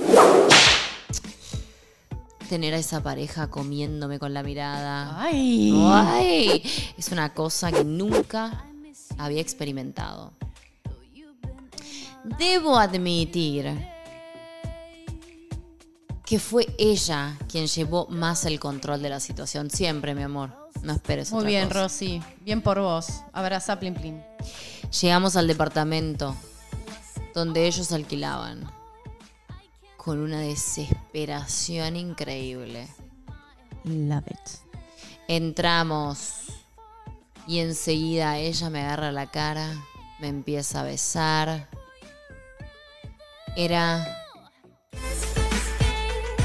Tener a esa pareja comiéndome con la mirada. ¡Ay! Ay, es una cosa que nunca había experimentado. Debo admitir que fue ella quien llevó más el control de la situación. Siempre, mi amor. No esperes Muy otra bien, cosa. Rosy. Bien por vos. Abraza, Plin Plin. Llegamos al departamento donde ellos alquilaban con una desesperación increíble. Love it. Entramos y enseguida ella me agarra la cara, me empieza a besar. Era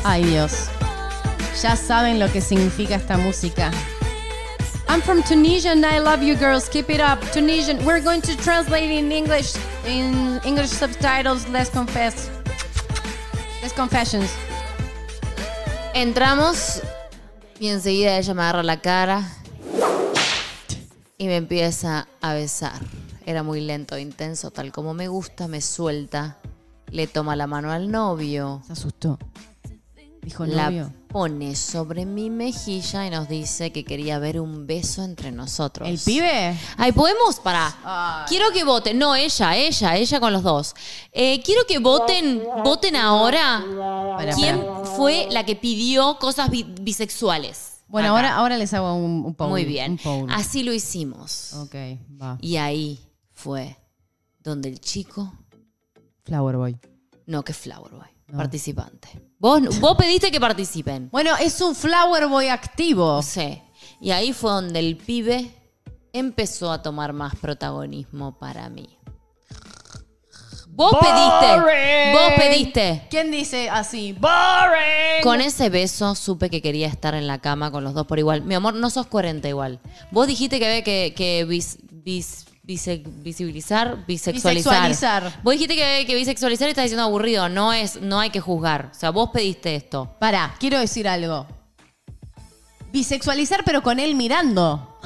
Ay, Dios. Ya saben lo que significa esta música. I'm from Tunisia and I love you girls. Keep it up. Tunisian. We're going to translate in English in English subtitles. Let's confess. Let's confessions. Entramos y enseguida ella me agarra la cara y me empieza a besar. Era muy lento e intenso, tal como me gusta, me suelta, le toma la mano al novio, Se asustó. Dijo la novio. Pone sobre mi mejilla y nos dice que quería ver un beso entre nosotros. ¿El pibe? Ay, podemos para. Quiero que voten. No, ella, ella, ella con los dos. Eh, quiero que voten, voten ahora. Para, ¿Quién para. fue la que pidió cosas bi- bisexuales? Bueno, Acá. ahora, ahora les hago un, un poll. Muy bien. Un poll. Así lo hicimos. Ok, va. Y ahí fue donde el chico, Flower Boy. no que Flower Boy, participante. Vos, vos pediste que participen. Bueno, es un Flower Boy activo. Sí. Y ahí fue donde el pibe empezó a tomar más protagonismo para mí. Vos pediste. Vos pediste. ¿Quién dice así? ¡Boring! Con ese beso supe que quería estar en la cama con los dos por igual. Mi amor, no sos coherente igual. Vos dijiste que que, que vis- vis- vise- visibilizar, bisexualizar. Bisexualizar. Vos dijiste que bisexualizar y estás diciendo aburrido. No es, no hay que juzgar. O sea, vos pediste esto. Pará, quiero decir algo. Bisexualizar, pero con él mirando.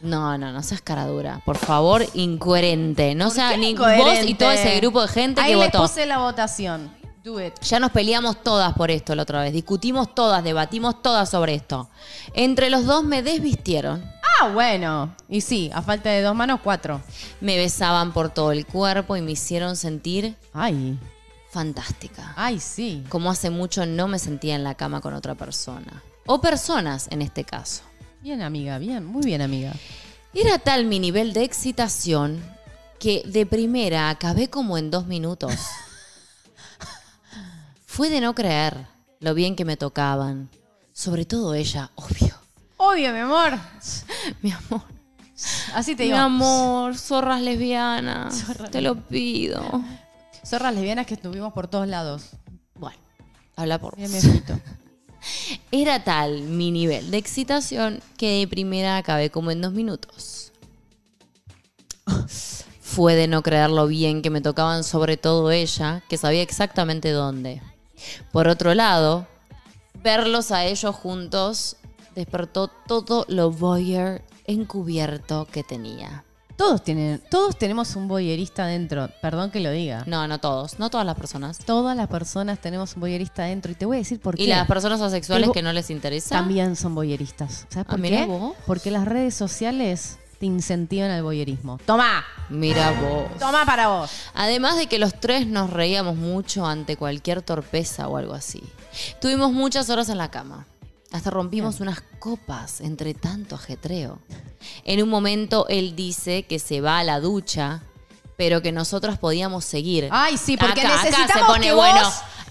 No, no, no seas cara dura. Por favor, incoherente. No sea ¿Qué ni incoherente? vos y todo ese grupo de gente Ahí que le votó. puse la votación. Do it. Ya nos peleamos todas por esto la otra vez. Discutimos todas, debatimos todas sobre esto. Entre los dos me desvistieron. Ah, bueno. Y sí, a falta de dos manos, cuatro. Me besaban por todo el cuerpo y me hicieron sentir Ay, fantástica. ay, sí. Como hace mucho no me sentía en la cama con otra persona. O personas en este caso. Bien, amiga, bien, muy bien, amiga. Era tal mi nivel de excitación que de primera acabé como en dos minutos. Fue de no creer lo bien que me tocaban. Sobre todo ella, obvio. Obvio, mi amor. Mi amor. Así te Mi digo. amor, zorras lesbianas. Te lo pido. Zorras lesbianas que estuvimos por todos lados. Bueno, habla por Bien, mi. Era tal mi nivel de excitación que de primera acabé como en dos minutos. Fue de no creer lo bien que me tocaban, sobre todo ella, que sabía exactamente dónde. Por otro lado, verlos a ellos juntos despertó todo lo voyeur encubierto que tenía. Todos tienen, todos tenemos un boyerista dentro. Perdón que lo diga. No, no todos, no todas las personas. Todas las personas tenemos un boyerista dentro. Y te voy a decir por qué. Y las personas asexuales que no les interesa. También son boyeristas. ¿Sabes Ah, por qué? vos. Porque las redes sociales te incentivan al boyerismo. ¡Toma! Mira vos. ¡Toma para vos! Además de que los tres nos reíamos mucho ante cualquier torpeza o algo así. Tuvimos muchas horas en la cama. Hasta rompimos unas copas entre tanto ajetreo. En un momento él dice que se va a la ducha, pero que nosotras podíamos seguir. Ay, sí, porque acá, acá se necesitamos pone que bueno.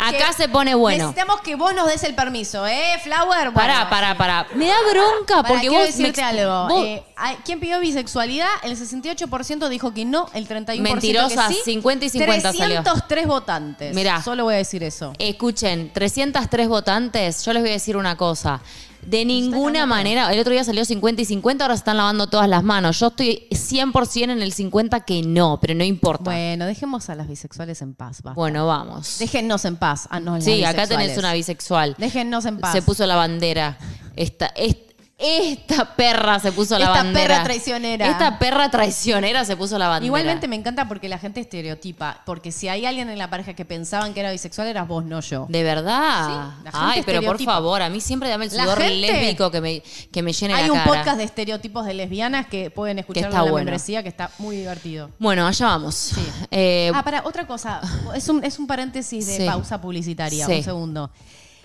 Acá se pone bueno. Necesitamos que vos nos des el permiso, ¿eh, Flower? Bueno, Pará, pará, pará. Me da bronca Pará, porque quiero vos... me decirte ex- algo. vos- Eh, ¿Quién pidió bisexualidad? El 68% dijo que no, el 31% Mentirosa, que sí. 50 y 50 salió. 303 votantes. Mirá. Solo voy a decir eso. Escuchen, 303 votantes, yo les voy a decir una cosa. De ninguna manera, el otro día salió 50 y 50, ahora se están lavando todas las manos. Yo estoy 100% en el 50 que no, pero no importa. Bueno, Bueno, dejemos a las bisexuales en paz, va. vamos. Déjennos en paz. Ah, no, las Sí, acá tenés una bisexual. Déjennos en paz. Se puso la bandera. Esta, est- esta perra se puso la Esta bandera. perra traicionera. Esta perra traicionera se puso la bandera. Igualmente me encanta porque la gente estereotipa. Porque si hay alguien en la pareja que pensaban que era bisexual, eras vos, no yo. De verdad. Sí, la gente Ay, pero por favor, a mí siempre dame el sudor gente- lésbico que me, que me llene Hay la un cara. podcast de estereotipos de lesbianas que pueden escuchar en la bueno. membresía que está muy divertido. Bueno, allá vamos. Eh, Ah, para, otra cosa. Es un, es un paréntesis de Sí. pausa publicitaria. Sí. Un segundo.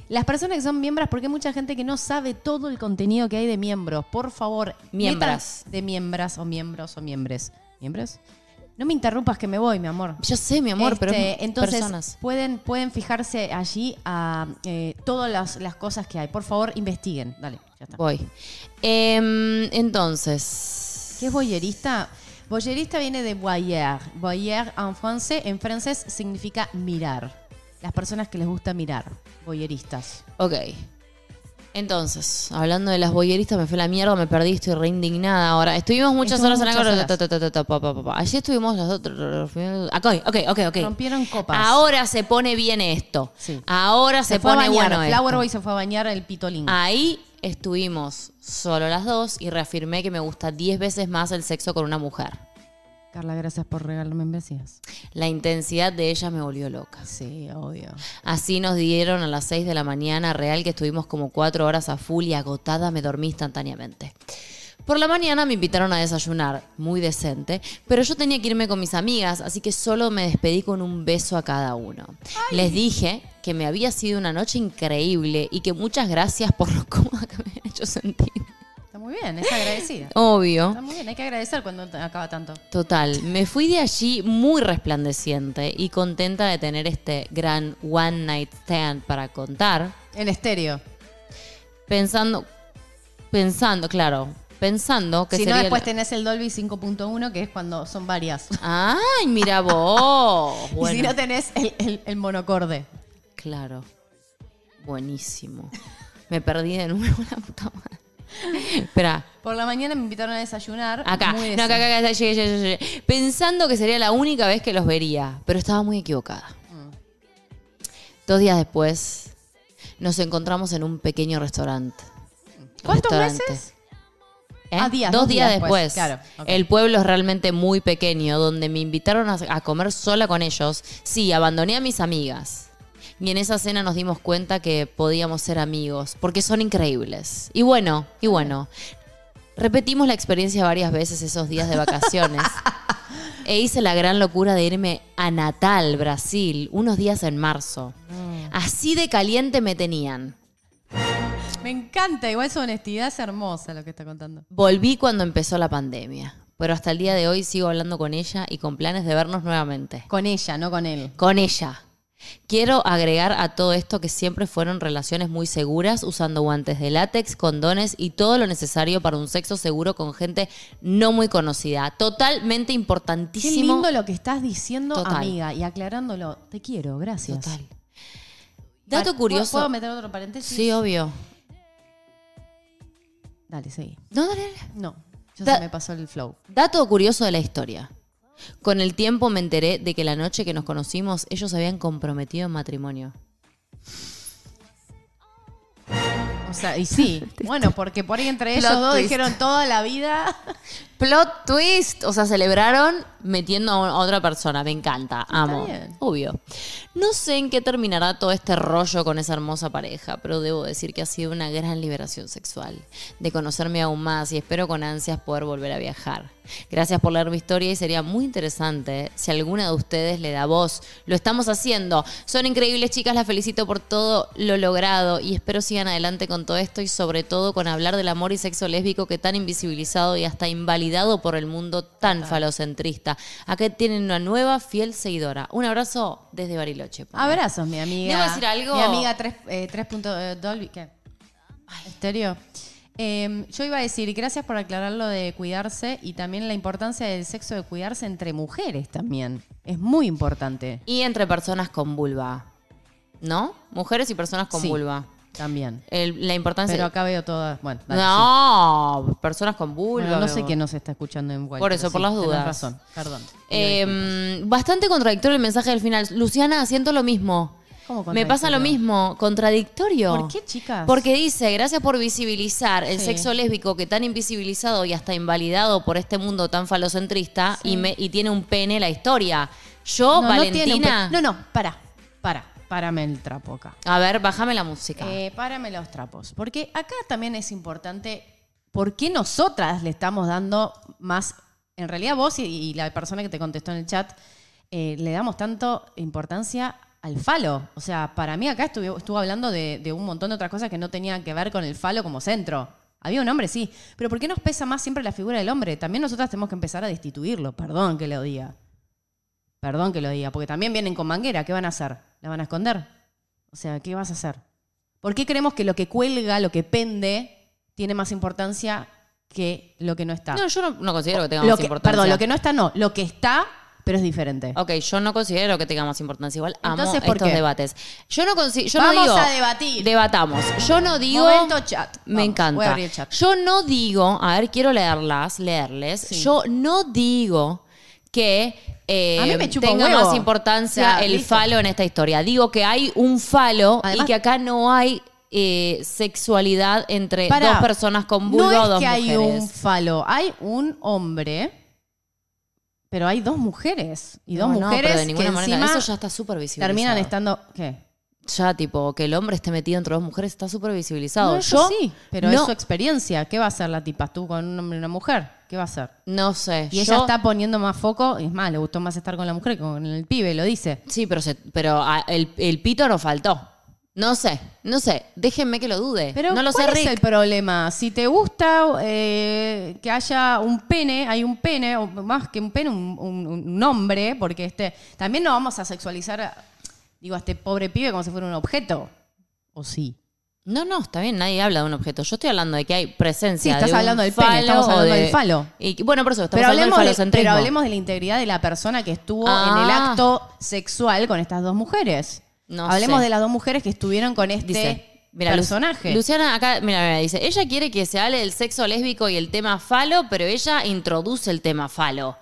Las personas que son miembros, porque hay mucha gente que no sabe todo el contenido que hay de miembros. Por favor, Miembras. metan- De miembras o miembros o miembros. ¿Miembros? No me interrumpas que me voy, mi amor. yo sé, mi amor, pero Este, es entonces personas. pueden pueden fijarse allí a eh, todas las, las cosas que hay. Por favor, investiguen. Dale, ya está. Voy. Em, entonces. ¿Qué es boyerista? Boyerista viene de voyeur. Voyeur en francés, en francés significa mirar. Las personas que les gusta mirar. Boyeristas. Ok. Entonces, hablando de las boyeristas, me fue la mierda, me perdí, estoy re indignada ahora. Estuvimos muchas Estuvimos horas en la pa. Ayer estuvimos las otras. Ok, ok, ok, ok. Rompieron copas. Ahora se pone bien esto. Sí. Ahora se, se, pone bañar. bueno esto. Flower Boy se fue a bañar el pitolín. Ahí estuvimos solo las dos y reafirmé que me gusta 10 veces más el sexo con una mujer. Carla, gracias por regalarme membresías. La intensidad de ella me volvió loca. Sí, obvio. Así nos dieron a las 6 de la mañana, real que estuvimos como 4 horas a full y agotada me dormí instantáneamente. Por la mañana me invitaron a desayunar, muy decente, pero yo tenía que irme con mis amigas, así que solo me despedí con un beso a cada uno. Les dije que me había sido una noche increíble y que muchas gracias por lo cómoda que me habían hecho sentir. Muy bien, es agradecida. Obvio. Está muy bien, hay que agradecer cuando acaba tanto. Total, me fui de allí muy resplandeciente y contenta de tener este gran one night stand para contar, En estéreo. pensando, pensando, claro, pensando que si sería no, después la- tenés el Dolby 5.1, que es cuando son varias. Ay, mira vos. Y si Bueno, no tenés el, el- el monocorde. claro. Buenísimo. Me perdí de nuevo la puta madre. Espera, Por la mañana me invitaron a desayunar. acá. No, acá, acá, acá, llegué, llegué, llegué. Pensando que sería la única vez que los vería, pero estaba muy equivocada. Mm. Dos días después, nos encontramos en un pequeño restaurante. ¿Cuántos Restaurante. meses? ¿Eh? Ah, días, dos, dos días días después. después, claro, ok. El pueblo es realmente muy pequeño, donde me invitaron a, a comer sola con ellos. Sí, abandoné a mis amigas. Y en esa cena nos dimos cuenta que podíamos ser amigos, porque son increíbles. Y bueno, y bueno. Repetimos la experiencia varias veces esos días de vacaciones. e hice la gran locura de irme a Natal, Brasil, unos días en marzo. Mm. Así de caliente me tenían. Me encanta, igual su honestidad es hermosa lo que está contando. Volví cuando empezó la pandemia, pero hasta el día de hoy sigo hablando con ella y con planes de vernos nuevamente. Con ella, no con él. Con ella. Quiero agregar a todo esto que siempre fueron relaciones muy seguras, usando guantes de látex, condones y todo lo necesario para un sexo seguro con gente no muy conocida. Totalmente Qué importantísimo. lindo lo que estás diciendo, Total. amiga, y aclarándolo. Te quiero, gracias. Total. Dato curioso. ¿Puedo meter otro paréntesis? Sí, obvio. Dale, seguí. No, dale, dale. No, ya Da- se me pasó el flow. Dato curioso de la historia. Con el tiempo me enteré de que la noche que nos conocimos ellos se habían comprometido en matrimonio. O sea, y sí. bueno, porque por ahí entre ellos Plot dos twist. dijeron toda la vida. Plot twist. O sea, celebraron metiendo a otra persona. Me encanta. Amo. bien. Obvio. No sé en qué terminará todo este rollo con esa hermosa pareja, pero debo decir que ha sido una gran liberación sexual. De conocerme aún más y espero con ansias poder volver a viajar. Gracias por leer mi historia y sería muy interesante si alguna de ustedes le da voz. Lo estamos haciendo. Son increíbles, chicas. Las felicito por todo lo logrado y espero sigan adelante con todo esto y sobre todo con hablar del amor y sexo lésbico que tan invisibilizado y hasta invalidado por el mundo tan falocentrista. encanta. Acá tienen una nueva fiel seguidora. Un abrazo desde Bariloche. Abrazos, mi amiga. Debo decir algo. Mi amiga 3. Eh, 3 punto, eh, Dolby. ¿Qué? Estéreo. Eh, yo iba a decir, gracias por aclarar lo de cuidarse y también la importancia del sexo de cuidarse entre mujeres también. Es muy importante. Y entre personas con vulva. ¿No? Mujeres y personas con Sí, vulva. También. El- la importancia. Pero acá veo todas. Bueno, dale, sí. no, personas con vulva. Bueno, no sé quién nos está escuchando en vuelta. Por eso, por las tenés dudas. razón, perdón. Eh, bastante contradictorio el mensaje del final. Luciana, siento lo mismo. ¿Cómo Me pasa lo contradictorio? mismo, contradictorio. ¿Por qué, chicas? Porque dice, gracias por visibilizar el Sí. sexo lésbico que tan invisibilizado y hasta invalidado por este mundo tan falocentrista y, me, y tiene un pene la historia. Yo, no, no tiene un Valentina... pe- No, no, para, para, párame el trapo acá. A ver, bájame la música. Eh, párame los trapos. Porque acá también es importante por qué nosotras le estamos dando más. En realidad, vos y, y la persona que te contestó en el chat eh, le damos tanto importancia al falo. O sea, para mí acá estuvo hablando de, de un montón de otras cosas que no tenían que ver con el falo como centro. Había un hombre, sí. Pero ¿por qué nos pesa más siempre la figura del hombre? También nosotras tenemos que empezar a destituirlo. Perdón que lo diga. Perdón que lo diga. Porque también vienen con manguera. ¿Qué van a hacer? ¿La van a esconder? O sea, ¿qué vas a hacer? ¿Por qué creemos que lo que cuelga, lo que pende, tiene más importancia que lo que no está? no, yo no, no considero que tenga Lo más que- importancia. perdón, lo que no está no. Lo que está, pero es diferente. Ok, yo no considero que tenga más importancia. Igual amo Entonces, ¿por estos qué? debates. Yo no considero. Yo no Vamos digo. a debatir. Debatamos. Yo no digo. Momento chat. Me Vamos, encanta. voy a abrir el chat. Yo no digo. A ver, quiero leerlas, leerles. Sí. Yo no digo que. Eh, A mí me chupa un tenga huevo. más importancia el listo. falo en esta historia. Digo que hay un falo Además- y que acá no hay eh, sexualidad entre Pará, dos personas con vulva no o es dos que hay mujeres. un falo, hay un hombre, pero hay dos mujeres. Y dos No, no, mujeres pero de ninguna que manera. encima Eso ya está súper visibilizado. terminan estando... ¿Qué? Ya, tipo, que el hombre esté metido entre dos mujeres está súper visibilizado. No, eso Yo sí, pero no, es su experiencia. ¿Qué va a hacer la tipa? ¿Tú con un hombre y una mujer? ¿Qué va a hacer? no sé. Y yo- ella está poniendo más foco, es más, le gustó más estar con la mujer que con el pibe, lo dice. Sí, pero, se- pero ah, el, el pito no faltó. No sé, no sé. Déjenme que lo dude. Pero no lo ¿cuál sé, es el problema? Si te gusta eh, que haya un pene, hay un pene, o más que un pene, un, un- un hombre, porque este también no vamos a sexualizar, digo, a este pobre pibe como si fuera un objeto. ¿O sí? No, no, está bien, nadie habla de un objeto. Yo estoy hablando de que hay presencia Sí, estás de un hablando del pene, falo estamos hablando de- del falo. Y, bueno, por eso, estamos Pero hablando del de, pero hablemos de la integridad de la persona que estuvo en el Ah. acto sexual con estas dos mujeres. No hablemos sé. de las dos mujeres que estuvieron con este Dice, mira, Lu- personaje. Luciana acá, mira, mira, dice, ella quiere que se hable del sexo lésbico y el tema falo, pero ella introduce el tema falo.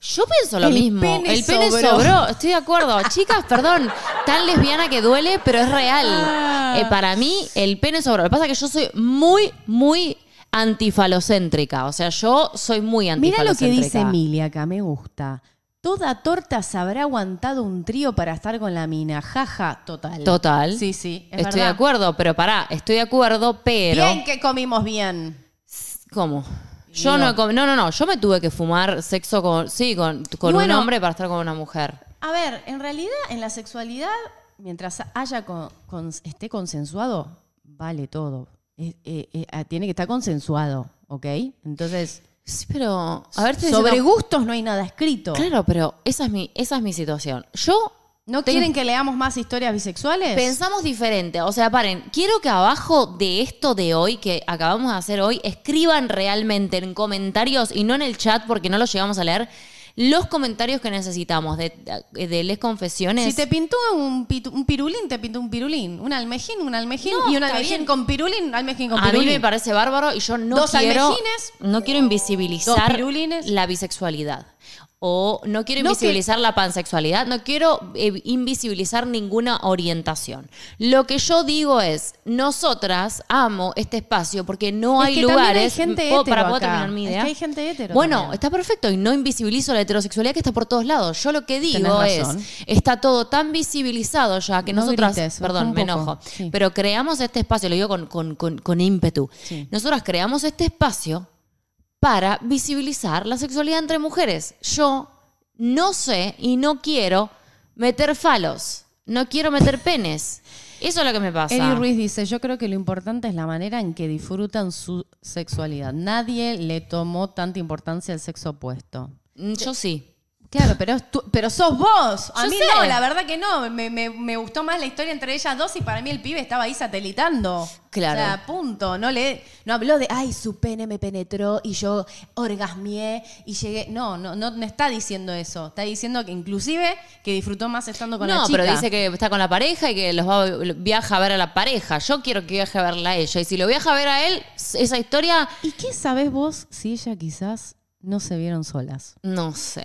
Yo pienso lo El mismo. pene el pene sobró. sobró. Estoy de acuerdo. Chicas, perdón. Tan lesbiana que duele, pero es real. Ah. Eh, para mí, el pene sobró. Lo que pasa es que yo soy muy, muy antifalocéntrica. O sea, yo soy muy Mira lo que antifalocéntrica. dice Emilia, acá me gusta. Toda torta se habrá aguantado un trío para estar con la mina. Jaja, total. Total. Sí, sí. es Estoy de verdad. acuerdo, pero pará, estoy de acuerdo, pero. Bien que comimos bien. ¿Cómo? Yo no, no, no, no, yo me tuve que fumar sexo con, sí, con, con bueno- un hombre para estar con una mujer. A ver, en realidad, en la sexualidad, mientras haya con- con- esté consensuado, vale todo. Eh, eh, eh, ah, tiene que estar consensuado, ¿ok? Entonces, Sí, pero, a ver, sobre diciendo- gustos no hay nada escrito. Claro, pero esa es mi, esa es mi situación. Yo ¿No quieren que leamos más historias bisexuales? Pensamos diferente. O sea, paren, quiero que abajo de esto de hoy, que acabamos de hacer hoy, escriban realmente en comentarios y no en el chat porque no los llegamos a leer, los comentarios que necesitamos de, de Les Confesiones. Si te pintó un, pitu- un pirulín, te pintó un pirulín. Un almejín, un almejín. No, y un almejín bien. con pirulín, almejín con a mí pirulín. me parece bárbaro y yo no Dos quiero almejines, no quiero invisibilizar la bisexualidad o no quiero No invisibilizar la pansexualidad, no quiero eh, invisibilizar ninguna orientación. Lo que yo digo es, nosotras amo este espacio porque no Es hay que lugares hay gente ¿Puedo- hetero para poder terminar mi Es idea. que hay gente hetero Bueno, también. está perfecto y no invisibilizo la heterosexualidad que está por todos lados. Yo lo que digo es, está todo tan visibilizado ya que No nosotras, grites, perdón, me enojo, Sí. pero creamos este espacio, lo digo con, con- con- con ímpetu. Sí. Nosotras creamos este espacio para visibilizar la sexualidad entre mujeres. Yo no sé y no quiero meter falos, no quiero meter penes. Eso es lo que me pasa. Eli Ruiz dice, yo creo que lo importante es la manera en que disfrutan su sexualidad. Nadie le tomó tanta importancia al sexo opuesto. Mm, Yo sí. Claro, pero, tú- pero sos vos. A Yo mí sé. no, la verdad que no. Me, me- me gustó más la historia entre ellas dos y para mí el pibe estaba ahí satelitando. Claro. O sea, punto. No le, no habló de, ay, su pene me penetró y yo orgasmié y llegué. No, no, no, no está diciendo eso. Está diciendo que inclusive que disfrutó más estando con la no, chica. pero dice que está con la pareja y que los va, viaja a ver a la pareja. Yo quiero que viaje a verla a ella. Y si lo viaja a ver a él, esa historia, ¿Y qué sabés vos si ella quizás no se vieron solas? no sé.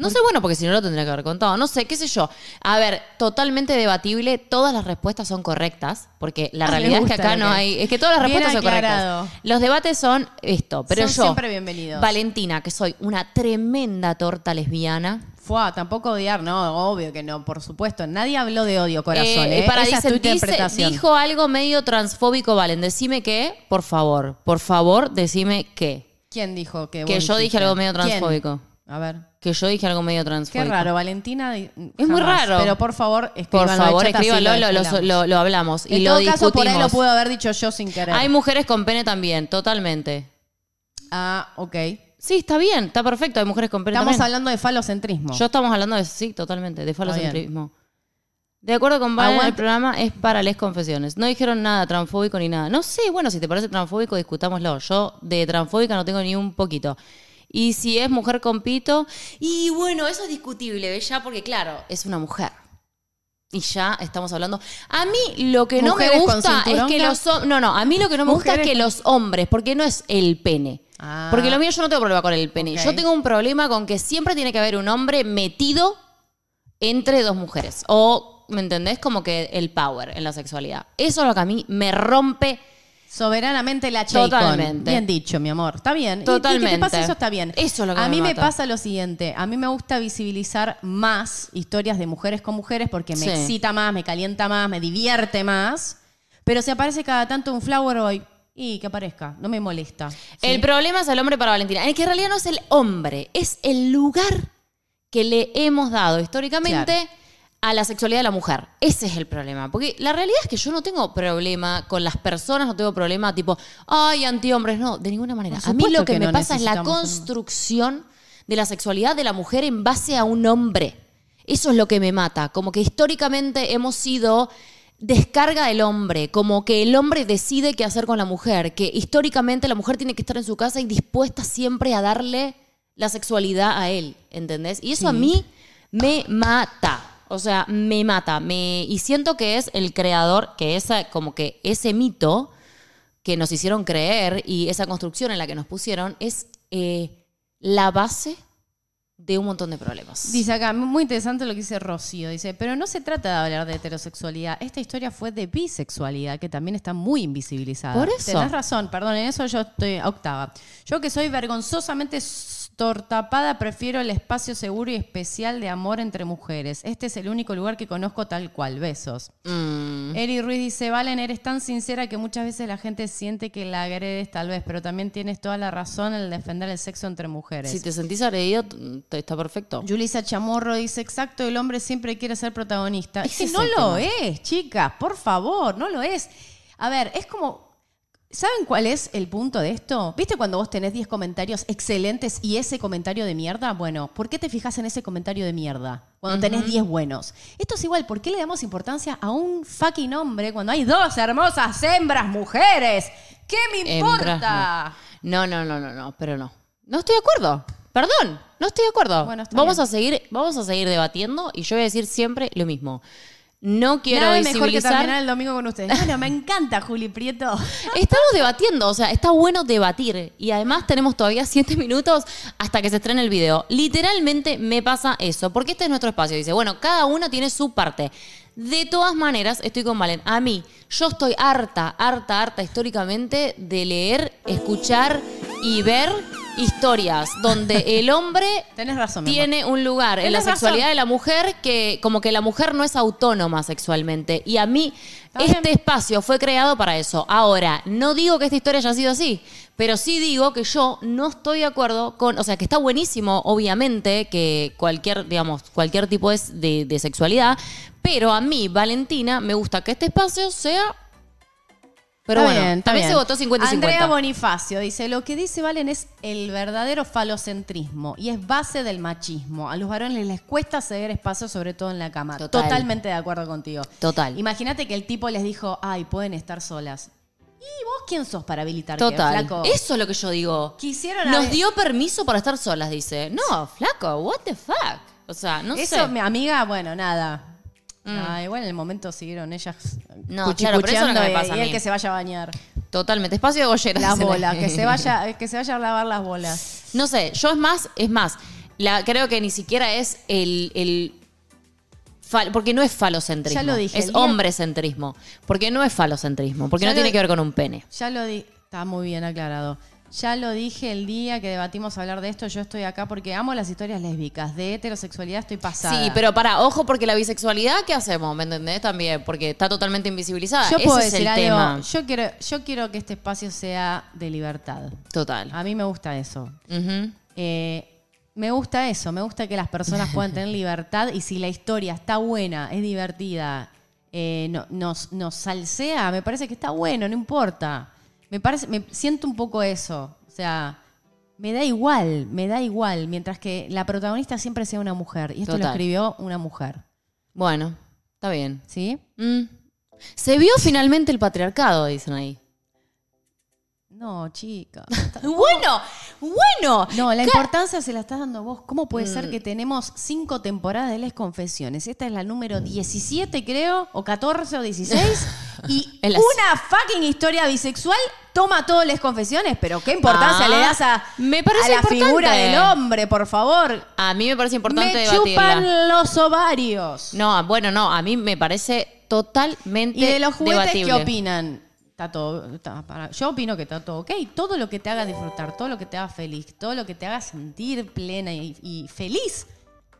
No sé, bueno, porque si no lo tendría que haber contado. No sé, qué sé yo. A ver, totalmente debatible. Todas las respuestas son correctas. Porque la Ah, realidad es que acá no hay. Es que todas las Bien respuestas son correctas. Los debates son esto. Pero Son yo. siempre bienvenidos. Valentina, que soy una tremenda torta lesbiana. Fue, tampoco odiar, no, obvio que no, por supuesto. Nadie habló de odio, corazón. Eh, ¿eh? para Esa es tu dice- dice- interpretación. dijo algo medio transfóbico, Valen. Decime qué, por favor. Por favor, decime qué. ¿Quién dijo que Que yo dije algo medio ¿Quién? transfóbico. A ver. Que yo dije algo medio Qué transfóbico. raro, Valentina. Es muy raro. Pero por favor, Por escríbanlo en favor, el chat, así escríbanlo, lo, lo- lo- lo hablamos y en lo todo caso, discutimos. por ahí lo puedo haber dicho yo sin querer. Hay mujeres con pene también, totalmente. Ah, ok. Sí, está bien, está perfecto. Hay mujeres con pene Estamos también. hablando de falocentrismo. Yo estamos hablando de, sí, totalmente, de falocentrismo. De acuerdo con Valen, el programa es para les confesiones. No dijeron nada transfóbico ni nada. No sé, bueno, si te parece transfóbico, discutámoslo. Yo de transfóbica no tengo ni un poquito. Y si es mujer con pito, y bueno, eso es discutible, ¿ves? Ya porque, claro, es una mujer. Y ya estamos hablando. A mí lo que no me ¿Mujeres con gusta es que los No, no, a mí lo que no me gusta es que los hombres, porque no es el pene. Ah. Porque lo mío yo no tengo problema con el pene. Yo tengo un problema con que siempre tiene que haber un hombre metido entre dos mujeres. O, ¿me entendés? Como que el power en la sexualidad. Eso es lo que a mí me rompe. Soberanamente la Chaycon. Totalmente. Bien dicho, mi amor. Está bien. Y- Y, que Totalmente. te pasa eso está bien. Eso es lo que A me mí me pasa lo siguiente. A mí me gusta visibilizar más historias de mujeres con mujeres porque me Sí. excita más, me calienta más, me divierte más. Pero si aparece cada tanto un flower boy, y que aparezca, no me molesta. ¿sí? El problema es el hombre para Valentina. Es que en realidad no es el hombre, es el lugar que le hemos dado históricamente Claro. A la sexualidad de la mujer. Ese es el problema. Porque la realidad es que yo no tengo problema con las personas, no tengo problema tipo, ay, antihombres, no, de ninguna manera. A mí lo que, que me no pasa es la construcción de la sexualidad de la mujer en base a un hombre. Eso es lo que me mata. Como que históricamente hemos sido descarga del hombre, como que el hombre decide qué hacer con la mujer, que históricamente la mujer tiene que estar en su casa y dispuesta siempre a darle la sexualidad a él, ¿entendés? Y eso a mí me mata. O sea, me mata. Me, y siento que es el creador, que esa, como que ese mito que nos hicieron creer y esa construcción en la que nos pusieron es eh, la base de un montón de problemas. Dice acá, muy interesante lo que dice Rocío. Dice, pero no se trata de hablar de heterosexualidad. Esta historia fue de bisexualidad, que también está muy invisibilizada. Por eso. Tenés razón, perdón, en eso yo estoy octava. Yo que soy vergonzosamente tortapada, prefiero el espacio seguro y especial de amor entre mujeres. Este es el único lugar que conozco tal cual. Besos. Mm. Eri Ruiz dice, Valen, eres tan sincera que muchas veces la gente siente que la agredes tal vez, pero también tienes toda la razón en defender el sexo entre mujeres. Si te sentís agredido, está perfecto. Julissa Chamorro dice, exacto, el hombre siempre quiere ser protagonista. Es que no lo tema. es, chicas, por favor, no lo es. A ver, es como... ¿Saben cuál es el punto de esto? ¿Viste cuando vos tenés 10 comentarios excelentes y ese comentario de mierda? Bueno, ¿por qué te fijas en ese comentario de mierda cuando tenés 10 buenos? Esto es igual, ¿por qué le damos importancia a un fucking hombre cuando hay dos hermosas hembras mujeres? ¿Qué me importa? No, no, no, no, no, pero no. No estoy de acuerdo. Perdón, no estoy de acuerdo. Vamos a seguir, vamos a seguir debatiendo y yo voy a decir siempre lo mismo. No quiero Nada mejor que visibilizar. terminar el domingo con ustedes. Bueno, me encanta Juli Prieto. Estamos debatiendo, o sea, está bueno debatir. Y además tenemos todavía siete minutos hasta que se estrene el video. Literalmente me pasa eso, porque este es nuestro espacio. Dice, bueno, cada uno tiene su parte. De todas maneras, estoy con Valen. A mí, yo estoy harta, harta, harta históricamente de leer, escuchar y ver historias donde el hombre Tenés razón, mi amor. tiene un lugar en la Tenés razón. sexualidad de la mujer que como que la mujer no es autónoma sexualmente y a mí este espacio fue creado para eso. Ahora, no digo que esta historia haya sido así, pero sí digo que yo no estoy de acuerdo con, o sea, que está buenísimo obviamente que cualquier, digamos, cualquier tipo de, de- de sexualidad, pero a mí, Valentina, me gusta que este espacio sea Pero Está bueno, bien, está también bien. se votó 50 y 50. Andrea Bonifacio dice, lo que dice Valen es el verdadero falocentrismo y es base del machismo. A los varones les cuesta ceder espacio, sobre todo en la cama. Total. Totalmente de acuerdo contigo. Total. Imagínate que el tipo les dijo, ay, pueden estar solas. ¿Y vos quién sos para habilitar? Total. flaco? Eso es lo que yo digo. Quisieron Nos dio permiso para estar solas, dice. No, flaco, what the fuck. O sea, no Eso, sé. Mm. mi amiga, bueno, nada. Ah, igual en el momento siguieron ellas No, claro, pero eso cuchicucheando me y- pasa a y el mí. que se vaya a bañar. Totalmente. Espacio de gollera. Las bolas, que se vaya, que se vaya a lavar las bolas. No sé, yo es más, es más. La, creo que ni siquiera es el. el fal- porque no es falocentrismo. Ya lo dije, Es el día- hombrecentrismo. Porque no es falocentrismo. Porque Ya no tiene que ver con un pene. Ya lo di, está muy bien aclarado. Ya lo dije el día que debatimos hablar de esto. Yo estoy acá porque amo las historias lésbicas. De heterosexualidad estoy pasada. Sí, pero para, ojo, porque la bisexualidad, ¿qué hacemos? ¿Me entendés? También, porque está totalmente invisibilizada. yo Ese puedo es decir el algo. tema. Yo quiero, yo quiero que este espacio sea de libertad. Total. A mí me gusta eso. Eh, me gusta eso, me gusta que las personas puedan tener libertad y si la historia está buena, es divertida, eh, no- nos, nos salsea, me parece que está bueno, no importa. Me parece, me siento un poco eso. O sea, me da igual, me da igual, mientras que la protagonista siempre sea una mujer. Y esto lo escribió una mujer. Bueno, está bien. ¿Sí? Mm. Se vio finalmente el patriarcado, dicen ahí. No, chica. Bueno, bueno. No, la importancia se la estás dando vos. ¿Cómo puede Mm. ser que tenemos cinco temporadas de Les Confesiones? Esta es la número 17, creo, o 14 o 16. Y una fucking historia bisexual toma todo Les Confesiones. Pero qué importancia Ah, le das a, me parece a la importante. figura del hombre, por favor. A mí me parece importante Me debatirla. chupan los ovarios. No, bueno, no, a mí me parece totalmente y de los juguetes, debatible. ¿qué opinan? Está todo, está para- yo opino que está todo ok. Todo lo que te haga disfrutar, todo lo que te haga feliz, todo lo que te haga sentir plena y, y feliz,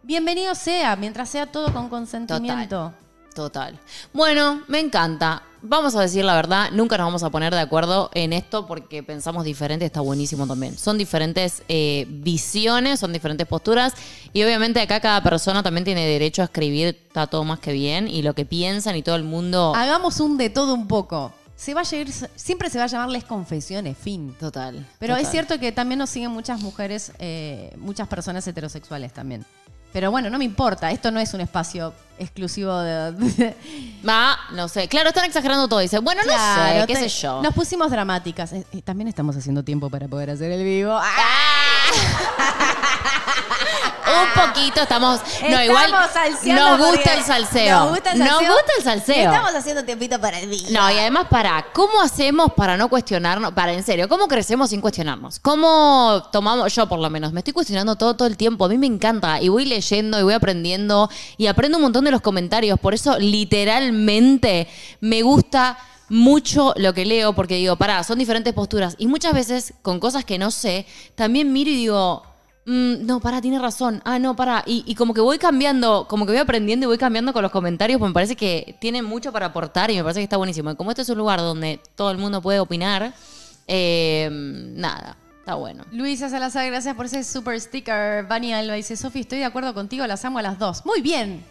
bienvenido sea, mientras sea todo con consentimiento. Total. Bueno, me encanta. Vamos a decir la verdad, nunca nos vamos a poner de acuerdo en esto porque pensamos diferente, está buenísimo también. Son diferentes eh, visiones, son diferentes posturas y obviamente acá cada persona también tiene derecho a escribir, está todo más que bien y lo que piensan y todo el mundo... Hagamos un de todo un poco. Se va a ir, siempre se va a llamarles confesiones, fin. Total. Pero es cierto que también nos siguen muchas mujeres, eh, muchas personas heterosexuales también. Pero bueno, no me importa, esto no es un espacio exclusivo de... Ah, no sé. Claro, están exagerando todo. Dice, bueno, no Claro, sé, qué te- sé yo. Nos pusimos dramáticas. Eh, eh, también estamos haciendo tiempo para poder hacer el vivo. ¡Ah! Un poquito estamos. No, igual. Estamos salseando Nos gusta el salseo. Nos gusta el salseo. Nos gusta el salseo. Estamos haciendo tiempito para el vivo. No, y además, para, ¿cómo hacemos para no cuestionarnos? Para, en serio, ¿cómo crecemos sin cuestionarnos? ¿Cómo tomamos, yo por lo menos, me estoy cuestionando todo, todo el tiempo? A mí me encanta y voy leyendo y voy aprendiendo y aprendo un montón de los comentarios. Por eso, literalmente, me gusta mucho lo que leo porque digo, pará, son diferentes posturas. Y muchas veces, con cosas que no sé, también miro y digo... "Mm, no, pará, tiene razón. Ah, no, pará. Y, como que voy cambiando, como que voy aprendiendo y voy cambiando con los comentarios, porque me parece que tiene mucho para aportar y me parece que está buenísimo. Y como este es un lugar donde todo el mundo puede opinar, eh, nada, está bueno. Luisa Salazar, gracias por ese super sticker. Vani Alba dice, Sofi, estoy de acuerdo contigo, las amo a las dos. Muy bien.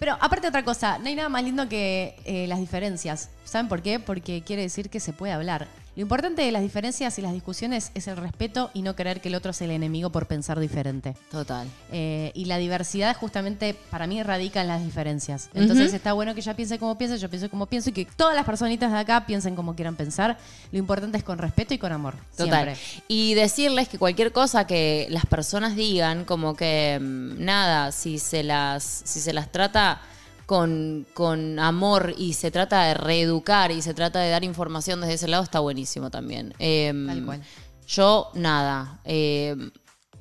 Pero aparte otra cosa, no hay nada más lindo que eh, las diferencias. ¿Saben por qué? Porque quiere decir que se puede hablar. Lo importante de las diferencias y las discusiones es el respeto y no creer que el otro es el enemigo por pensar diferente. Total. Eh, y la diversidad justamente para mí radica en las diferencias. Entonces está bueno que ella piense como piense, yo pienso como pienso y que todas las personitas de acá piensen como quieran pensar. Lo importante es con respeto y con amor. Total. Siempre. Y decirles que cualquier cosa que las personas digan, como que mm, nada, si se las, si se las trata con, con amor y se trata de reeducar y se trata de dar información desde ese lado, está buenísimo también. Em, Tal cual. Yo, nada. em,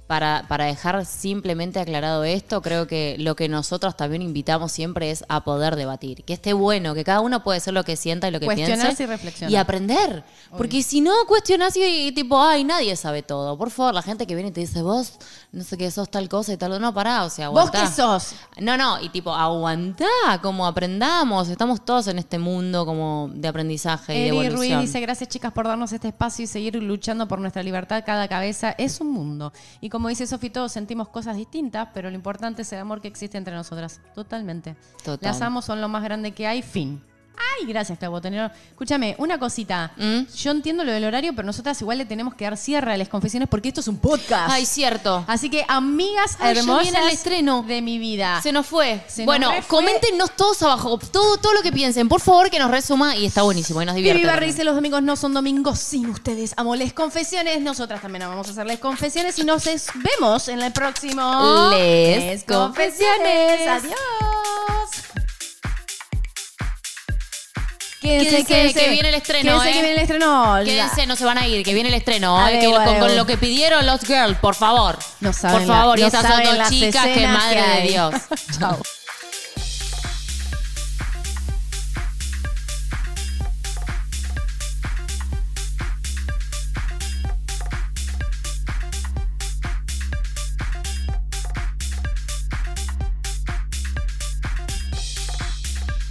para, para dejar simplemente aclarado esto, creo que lo que nosotros también invitamos siempre es a poder debatir. Que esté bueno, que cada uno puede ser lo que sienta y lo que Cuestionarse piense. y reflexionar. Y aprender. Porque si no cuestionás y, y tipo, ay, nadie sabe todo. Por favor, la gente que viene y te dice, vos, no sé qué, sos tal cosa y tal. No, pará, o sea, ¿Vos aguantá. qué sos? No, no, y tipo, aguantá, como aprendamos. Estamos todos en este mundo como de aprendizaje y de evolución. Ruiz dice, gracias chicas por darnos este espacio y seguir luchando por nuestra libertad. Cada cabeza es un mundo. Y como dice Sofi, todos sentimos cosas distintas, pero lo importante es el amor que existe entre nosotras. Totalmente. Total. Las amo, son lo más grande que hay. Fin. Ay, gracias, Clau Botonero. Escúchame, una cosita. ¿Mm? Yo entiendo lo del horario, pero nosotras igual le tenemos que dar cierre a las confesiones porque esto es un podcast. Ay, cierto. Así que, amigas Ay, ya hermosas viene el estreno. de mi vida. Se nos fue. Se nos bueno, re fue. coméntenos todos abajo, todo, todo lo que piensen. Por favor, que nos resuma y está buenísimo y nos divierte. Vivi Barry también. dice los domingos no son domingos sin ustedes. Amo les confesiones. Nosotras también vamos a hacerles confesiones y nos es- vemos en el próximo Les Confesiones. Adiós. Quédense, que viene el estreno, Quédense ¿eh? que viene el estreno. Quédense, no se van a ir, que viene el estreno. ¿eh? que- con, con lo que pidieron los girls, por favor. No saben por la- favor, y no esas son dos chicas, que madre que de. Dios. Chao.